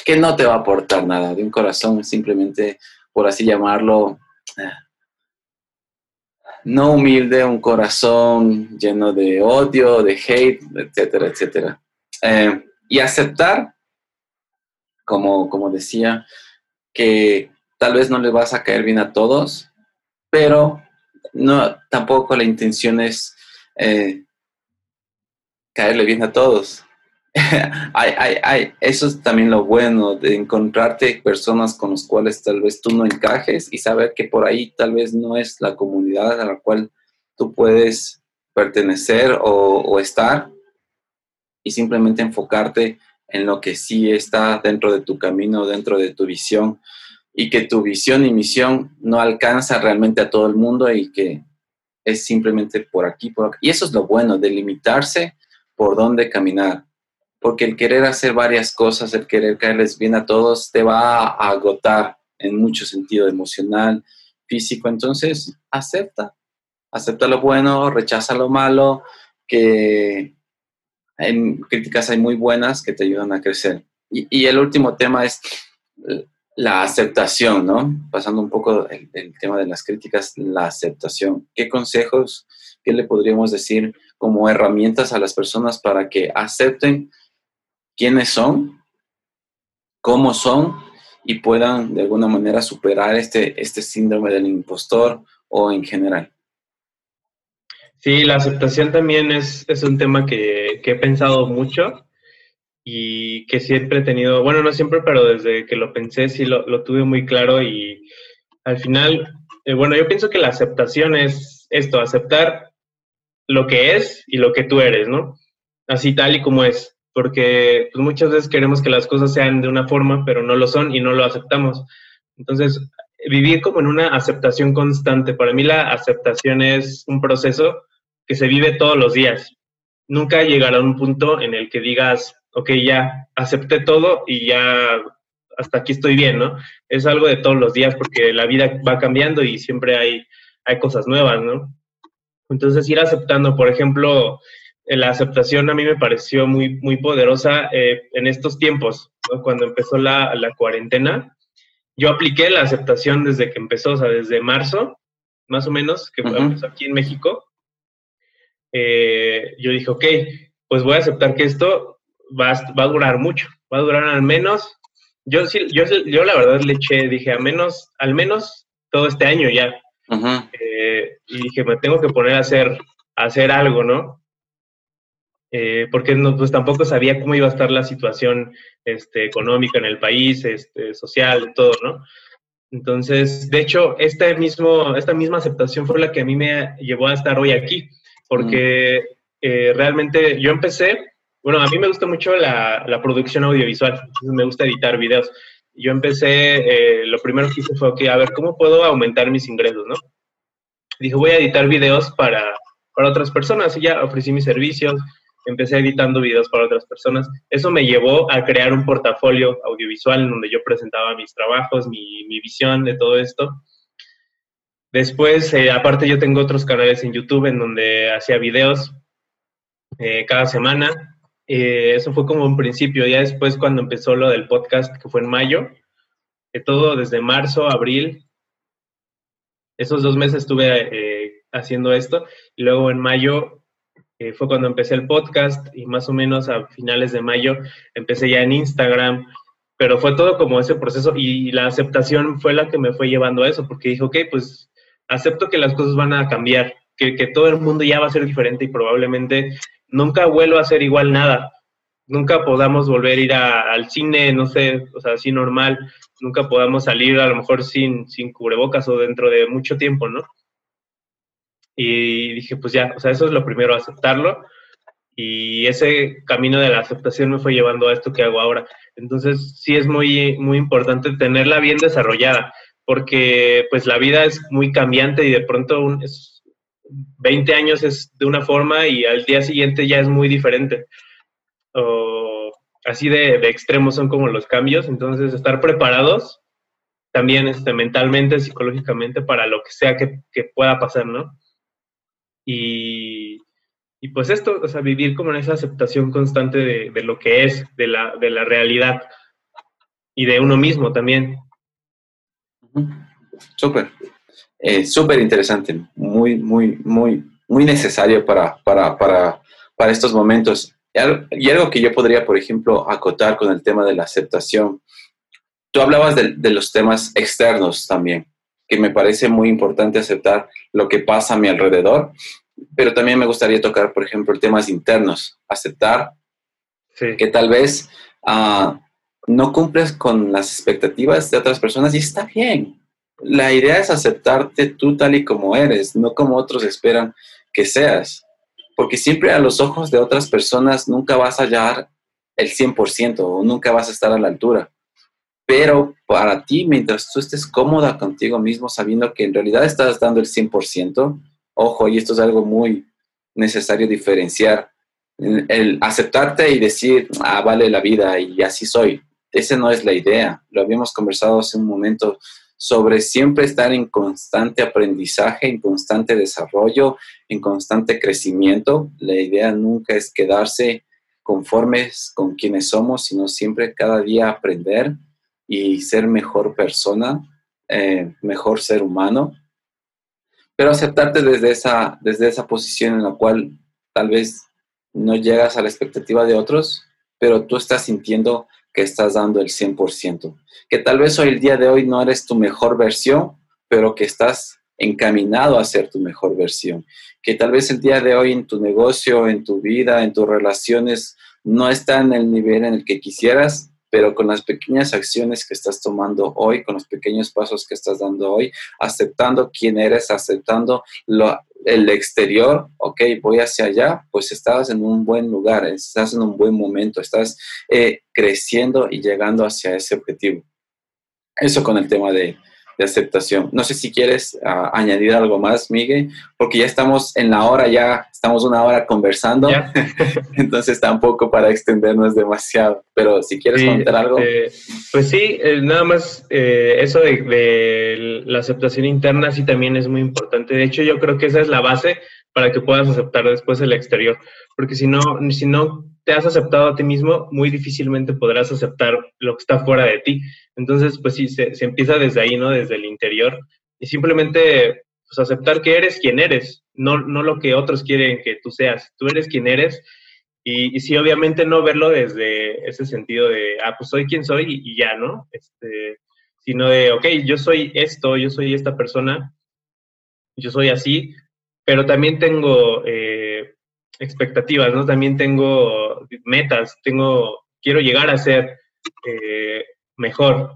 que no te va a aportar nada, de un corazón simplemente, por así llamarlo, eh, no humilde, un corazón lleno de odio, de hate, etcétera, etcétera. Eh, y aceptar, como, como decía, que tal vez no le vas a caer bien a todos, pero no, tampoco la intención es eh, caerle bien a todos. eso es también lo bueno de encontrarte personas con las cuales tal vez tú no encajes y saber que por ahí tal vez no es la comunidad a la cual tú puedes pertenecer o, o estar y simplemente enfocarte en lo que sí está dentro de tu camino, dentro de tu visión y que tu visión y misión no alcanza realmente a todo el mundo y que es simplemente por aquí, por. Y eso es lo bueno, de limitarse por dónde caminar. Porque el querer hacer varias cosas, el querer caerles bien a todos, te va a agotar en mucho sentido emocional, físico. Entonces, acepta. Acepta lo bueno, rechaza lo malo, que en críticas hay muy buenas que te ayudan a crecer. Y, y el último tema es la aceptación, ¿no? Pasando un poco el, tema de las críticas, la aceptación. ¿Qué consejos, qué le podríamos decir como herramientas a las personas para que acepten quiénes son, cómo son y puedan de alguna manera superar este, este síndrome del impostor o en general? Sí, la aceptación también es, es un tema que, que he pensado mucho y que siempre he tenido, bueno, no siempre, pero desde que lo pensé sí lo, lo tuve muy claro y al final, eh, bueno, yo pienso que la aceptación es esto, aceptar lo que es y lo que tú eres, ¿no? Así tal y como es, porque pues, muchas veces queremos que las cosas sean de una forma, pero no lo son y no lo aceptamos. Entonces, vivir como en una aceptación constante, para mí la aceptación es un proceso que se vive todos los días. Nunca llegará a un punto en el que digas, ok, ya acepté todo y ya hasta aquí estoy bien, ¿no? Es algo de todos los días porque la vida va cambiando y siempre hay, hay cosas nuevas, ¿no? Entonces ir aceptando, por ejemplo, eh, la aceptación a mí me pareció muy, muy poderosa eh, en estos tiempos, cuando empezó la, la, cuarentena. Yo apliqué la aceptación desde que empezó, o sea, desde marzo, más o menos, que empezó aquí en México. Eh, yo dije, ok, pues voy a aceptar que esto va, va a durar mucho, va a durar al menos yo sí, yo, yo la verdad le eché, dije, a menos, al menos todo este año ya. Eh, y dije, me tengo que poner a hacer, a hacer algo, ¿no? Eh, porque no, pues tampoco sabía cómo iba a estar la situación este, económica en el país, este, social, todo, ¿no? Entonces, de hecho, este mismo, esta misma aceptación fue la que a mí me llevó a estar hoy aquí, porque eh, realmente yo empecé bueno, a mí me gusta mucho la, producción audiovisual, me gusta editar videos. Yo empecé, eh, lo primero que hice fue, ok, a ver, ¿cómo puedo aumentar mis ingresos, no? Dije, voy a editar videos para, para otras personas y ya ofrecí mis servicios, empecé editando videos para otras personas. Eso me llevó a crear un portafolio audiovisual en donde yo presentaba mis trabajos, mi, mi visión de todo esto. Después, eh, aparte yo tengo otros canales en YouTube en donde hacía videos eh, cada semana eh, eso fue como un principio. Ya después, cuando empezó lo del podcast, que fue en mayo, que todo desde marzo, abril, esos dos meses estuve eh, haciendo esto. Y luego en mayo eh, fue cuando empecé el podcast y más o menos a finales de mayo empecé ya en Instagram. Pero fue todo como ese proceso y la aceptación fue la que me fue llevando a eso, porque dije, ok, pues acepto que las cosas van a cambiar, que todo el mundo ya va a ser diferente y probablemente nunca vuelva a ser igual nada. Nunca podamos volver a ir al cine, no sé, o sea, así normal. Nunca podamos salir a lo mejor sin, sin cubrebocas o dentro de mucho tiempo, ¿no? Y dije, pues ya, o sea, eso es lo primero, aceptarlo. Y ese camino de la aceptación me fue llevando a esto que hago ahora. Entonces, sí es muy, muy importante tenerla bien desarrollada, porque pues la vida es muy cambiante y de pronto un, es, 20 años es de una forma y al día siguiente ya es muy diferente. O así de, extremos son como los cambios, entonces estar preparados también este, mentalmente, psicológicamente para lo que sea que, pueda pasar, ¿no? Y, pues esto, o sea, vivir como en esa aceptación constante de, lo que es, de la, de la realidad y de uno mismo también. Súper. Eh, súper interesante, muy, muy, muy, muy necesario para, para, para, para estos momentos. Y algo que yo podría, por ejemplo, acotar con el tema de la aceptación. Tú hablabas de, de, los temas externos también, que me parece muy importante aceptar lo que pasa a mi alrededor, pero también me gustaría tocar, por ejemplo, temas internos, aceptar que tal vez uh, no cumples con las expectativas de otras personas y está bien, la idea es aceptarte tú tal y como eres, no como otros esperan que seas. Porque siempre a los ojos de otras personas nunca vas a hallar el 100% o nunca vas a estar a la altura. Pero para ti, mientras tú estés cómoda contigo mismo, sabiendo que en realidad estás dando el 100%, ojo, y esto es algo muy necesario diferenciar, el aceptarte y decir, ah, vale la vida y así soy. Esa no es la idea. Lo habíamos conversado hace un momento sobre siempre estar en constante aprendizaje, en constante desarrollo, en constante crecimiento. La idea nunca es quedarse conformes con quienes somos, sino siempre cada día aprender y ser mejor persona, eh, mejor ser humano. Pero aceptarte desde esa, desde esa posición en la cual tal vez no llegas a la expectativa de otros, pero tú estás sintiendo que estás dando el 100%. Que tal vez hoy el día de hoy no eres tu mejor versión, pero que estás encaminado a ser tu mejor versión. Que tal vez el día de hoy en tu negocio, en tu vida, en tus relaciones, no está en el nivel en el que quisieras, pero con las pequeñas acciones que estás tomando hoy, con los pequeños pasos que estás dando hoy, aceptando quién eres, aceptando lo, el exterior, ok, voy hacia allá, pues estás en un buen lugar, estás en un buen momento, estás eh, creciendo y llegando hacia ese objetivo. Eso con el tema de, de aceptación. No sé si quieres ah, añadir algo más, Miguel, porque ya estamos en la hora, ya estamos una hora conversando, entonces tampoco para extendernos demasiado, pero si quieres comentar algo. Este, pues sí, eh, nada más eh, eso de, de, la aceptación interna sí también es muy importante. De hecho, yo creo que esa es la base para que puedas aceptar después el exterior, porque si no, si no te has aceptado a ti mismo, muy difícilmente podrás aceptar lo que está fuera de ti. Entonces, pues sí, se, empieza desde ahí, ¿no? Desde el interior. Y simplemente pues, aceptar que eres quien eres, no, no lo que otros quieren que tú seas. Tú eres quien eres. Y, sí, obviamente no verlo desde ese sentido de, ah, pues soy quien soy y, ya, ¿no? Este, sino de, ok, yo soy esto, yo soy esta persona, yo soy así, pero también tengo eh, expectativas, ¿no? También tengo metas, tengo, quiero llegar a ser eh, mejor.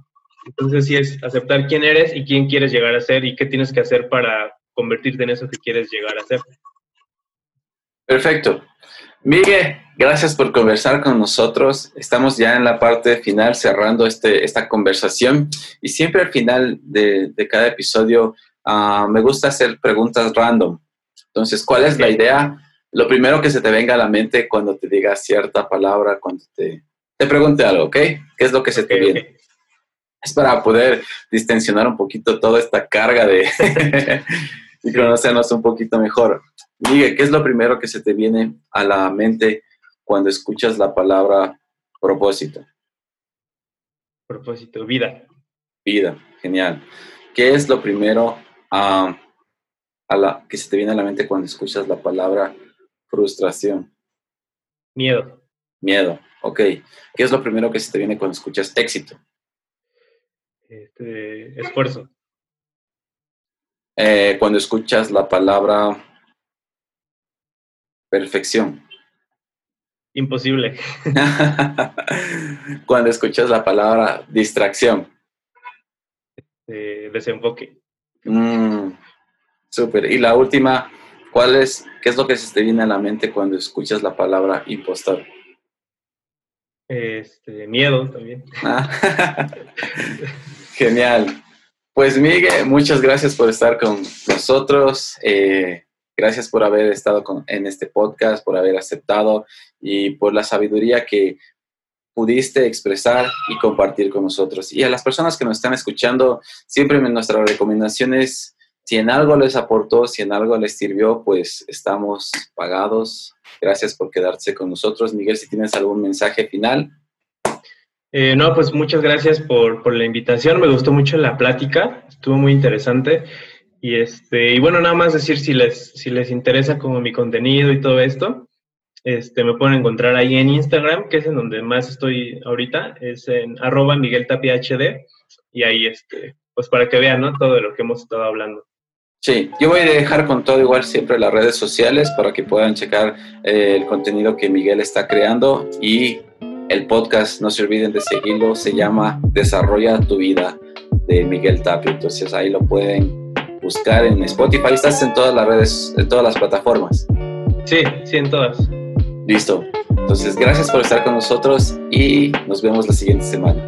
Entonces sí es aceptar quién eres y quién quieres llegar a ser y qué tienes que hacer para convertirte en eso que quieres llegar a ser. Perfecto. Miguel, gracias por conversar con nosotros. Estamos ya en la parte final cerrando este, esta conversación y siempre al final de, cada episodio ah, me gusta hacer preguntas random. Entonces, ¿cuál es la idea? Lo primero que se te venga a la mente cuando te diga cierta palabra, cuando te, te pregunte algo, ¿ok? ¿Qué es lo que se te viene? Es para poder distensionar un poquito toda esta carga de y conocernos un poquito mejor. Miguel, ¿qué es lo primero que se te viene a la mente cuando escuchas la palabra propósito? Propósito, vida. Vida, genial. ¿Qué es lo primero a la, que se te viene a la mente cuando escuchas la palabra frustración? Miedo. Miedo. Ok. ¿Qué es lo primero que se te viene cuando escuchas éxito? Este, esfuerzo. Eh, cuando escuchas la palabra perfección. Imposible. cuando escuchas la palabra distracción. Este, desenfoque. Mm, súper. Y la última, ¿cuál es, qué es lo que se te viene a la mente cuando escuchas la palabra impostor? Este, miedo también. Ah. Genial. Pues Miguel, muchas gracias por estar con nosotros. Eh, gracias por haber estado en este podcast, por haber aceptado y por la sabiduría que pudiste expresar y compartir con nosotros. Y a las personas que nos están escuchando, siempre nuestra recomendación es, si en algo les aportó, si en algo les sirvió, pues estamos pagados Gracias por quedarse con nosotros. Miguel, si tienes algún mensaje final. Eh, no, pues muchas gracias por, la invitación. Me gustó mucho la plática, estuvo muy interesante. Y, este, y bueno, nada más decir si les, si les interesa como mi contenido y todo esto, este, me pueden encontrar ahí en Instagram, que es en donde más estoy ahorita, es en arroba Miguel HD, y ahí, este, pues para que vean, ¿no? Todo lo que hemos estado hablando. Sí, yo voy a dejar con todo igual siempre las redes sociales para que puedan checar eh, el contenido que Miguel está creando y el podcast, no se olviden de seguirlo, se llama Desarrolla tu vida de Miguel Tapio, entonces ahí lo pueden buscar en Spotify, estás en todas las redes, en todas las plataformas. Sí, sí, en todas. Listo, entonces gracias por estar con nosotros y nos vemos la siguiente semana.